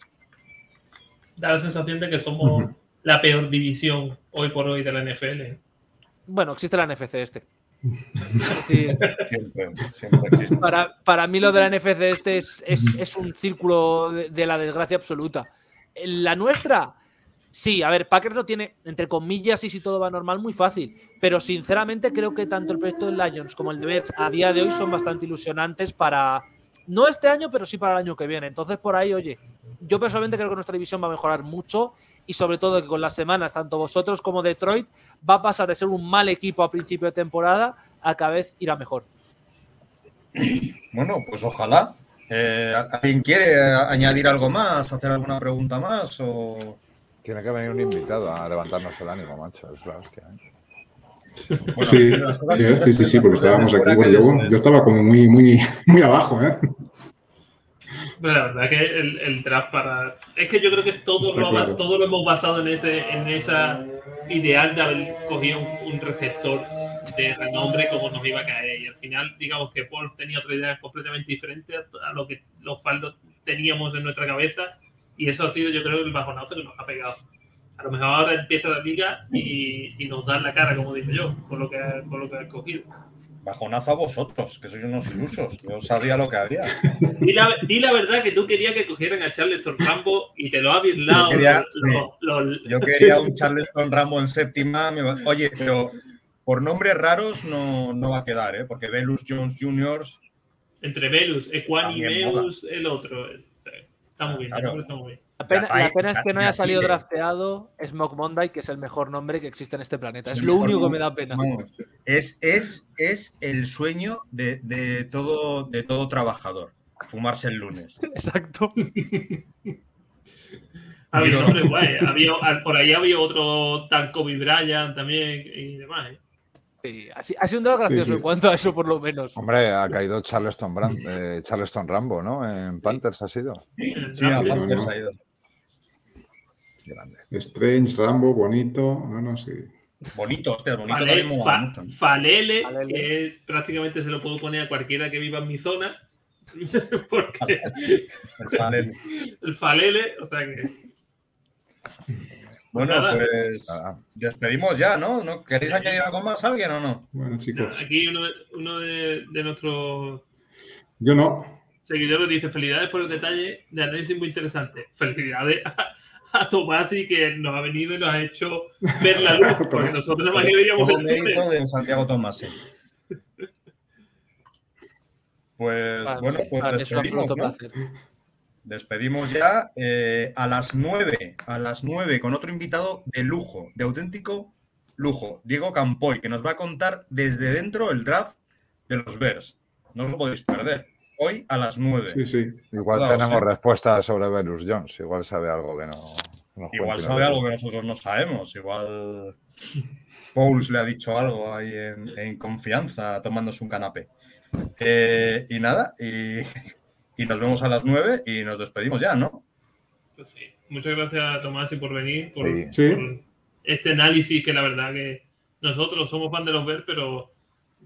D: Da la sensación de que somos la peor división hoy por hoy de la NFL.
E: Bueno, existe la NFC este. Es decir,
C: Siempre, siempre existe.
E: para, para mí lo de la NFC este es, es- es un círculo de, de la desgracia absoluta. La nuestra, sí, a ver, Packers lo tiene, entre comillas, y si todo va normal, muy fácil. Pero sinceramente creo que tanto el proyecto de Lions como el de Bears a día de hoy son bastante ilusionantes para, no este año, pero sí para el año que viene. Entonces, por ahí, oye, yo personalmente creo que nuestra división va a mejorar mucho y sobre todo que con las semanas, tanto vosotros como Detroit, va a pasar de ser un mal equipo a principio de temporada a cada vez ir a mejor.
C: Bueno, pues ojalá. Eh, ¿Alguien quiere añadir algo más? ¿Hacer alguna pregunta más? O...
F: Tiene que venir un invitado a levantarnos el ánimo, macho. Es la hostia. ¿eh?
C: Bueno,
B: Sí,
C: las cosas
B: sí, sí, sí, porque estábamos aquí. Bueno, yo, yo estaba como muy, muy, [LAUGHS] muy abajo, ¿eh?
D: Pero la verdad que el, el draft para. Es que yo creo que todo,
B: Está
D: lo,
B: claro.
D: todo lo hemos basado en ese en esa ideal de haber cogido un, un receptor de renombre como nos iba a caer. Y al final, digamos que Paul tenía otra idea completamente diferente a, a lo que los faldos teníamos en nuestra cabeza. Y eso ha sido, yo creo, el bajonazo que nos ha pegado. A lo mejor ahora empieza la liga y, y nos dan la cara, como digo yo, por lo que, por lo que ha escogido.
C: Bajonazo a vosotros, que sois unos ilusos. Yo sabía lo que había.
D: Di la, di la verdad que tú querías que cogieran a Charleston Rambo y te lo ha virlado.
C: Yo quería- Yo quería un Charleston Rambo en séptima. Oye, pero por nombres raros no, no va a quedar, ¿eh? Porque Velus Jones Jr.
D: entre Velus, Equani
C: También
D: Meus, el otro. Está muy bien,
C: Claro.
D: el nombre está muy bien.
E: La pena,
C: Ya hay-
E: la pena es que no
C: ya
E: haya salido
C: tiene.
E: drafteado Smoke Monday, que es el mejor nombre que existe en este planeta. Es lo único que me da pena.
C: Vamos, es, es, es el sueño de, de todo, de todo trabajador. Fumarse el lunes. [LAUGHS]
E: Exacto. [LAUGHS]
D: Había
C: Pero-
D: nombres guay. Había, por ahí había otro tal Kobe Bryant también y demás. ¿eh?
E: Sí, ha, si- ha sido un draft gracioso
B: Sí, sí.
E: en cuanto a eso, por lo menos.
F: Hombre, ha caído Charleston, Brand, eh, Charleston Rambo, ¿no? En Panthers ha sido.
D: En el
C: Sí, a
D: draft,
C: Panthers
B: no.
C: ha ido.
F: Grande.
B: Strange, Rambo, bonito. No, no, sí.
C: Bonito, hostia, bonito
D: Fale-
C: también mola
D: Fa-. Falele,
E: Falele.
D: que prácticamente se lo puedo poner a cualquiera que viva en mi zona. [LAUGHS] Porque
C: El Falel.
D: el Falele, o sea que.
C: Bueno,
D: Nada.
C: pues
F: Nada.
C: despedimos ya, ¿no? ¿No? ¿Queréis añadir algo más alguien o no?
B: Bueno, chicos.
D: Aquí uno, uno de, de nuestros
B: Yo no.
D: seguidores dice: Felicidades por el detalle de análisis muy interesante. Felicidades a, a Tomasi que nos ha venido y nos ha hecho ver la luz, [LAUGHS] porque nosotros más que veíamos el
C: mérito de Santiago Tomás. sí. Pues bueno, pues
E: un
C: despedimos,
E: absoluto
C: ¿no?
E: placer.
C: Despedimos ya eh, a las 9, a las 9 con otro invitado de lujo, de auténtico lujo, Diego Campoy, que nos va a contar desde dentro el draft de los Bears. No os lo podéis perder. Hoy a las 9.
B: Sí, sí.
F: Igual
C: Cuidado,
F: tenemos
C: sí.
F: respuestas sobre Velus Jones. Igual sabe algo que no.
C: Igual sabe algo que nosotros no sabemos. Igual Pauls le ha dicho algo ahí en, en confianza, tomándose un canapé. Eh, y nada, y, y nos vemos a las 9 y nos despedimos ya, ¿no?
D: Pues sí. Muchas gracias, Tomasi, por venir, por,
F: Sí.
B: Sí.
D: por este análisis que la verdad que nosotros somos fan de los Bears, pero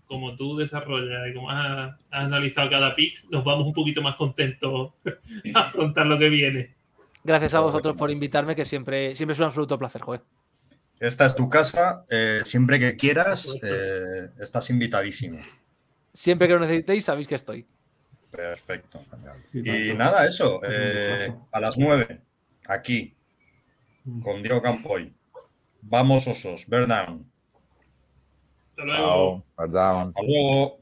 D: como tú desarrollas y como has, has analizado cada pick, nos vamos un poquito más contentos [LAUGHS] a afrontar lo que viene.
E: Gracias a vosotros por invitarme, que siempre, siempre es un absoluto placer, joder.
C: Esta es tu casa, eh, siempre que quieras, eh, estás invitadísimo.
E: Siempre que lo necesitéis, sabéis que estoy.
C: Perfecto.
B: Y
C: nada, eso, eh, a las 9, aquí, con Diego Campoy. Vamos, osos, Bear down.
D: Hasta luego.
C: Hasta luego.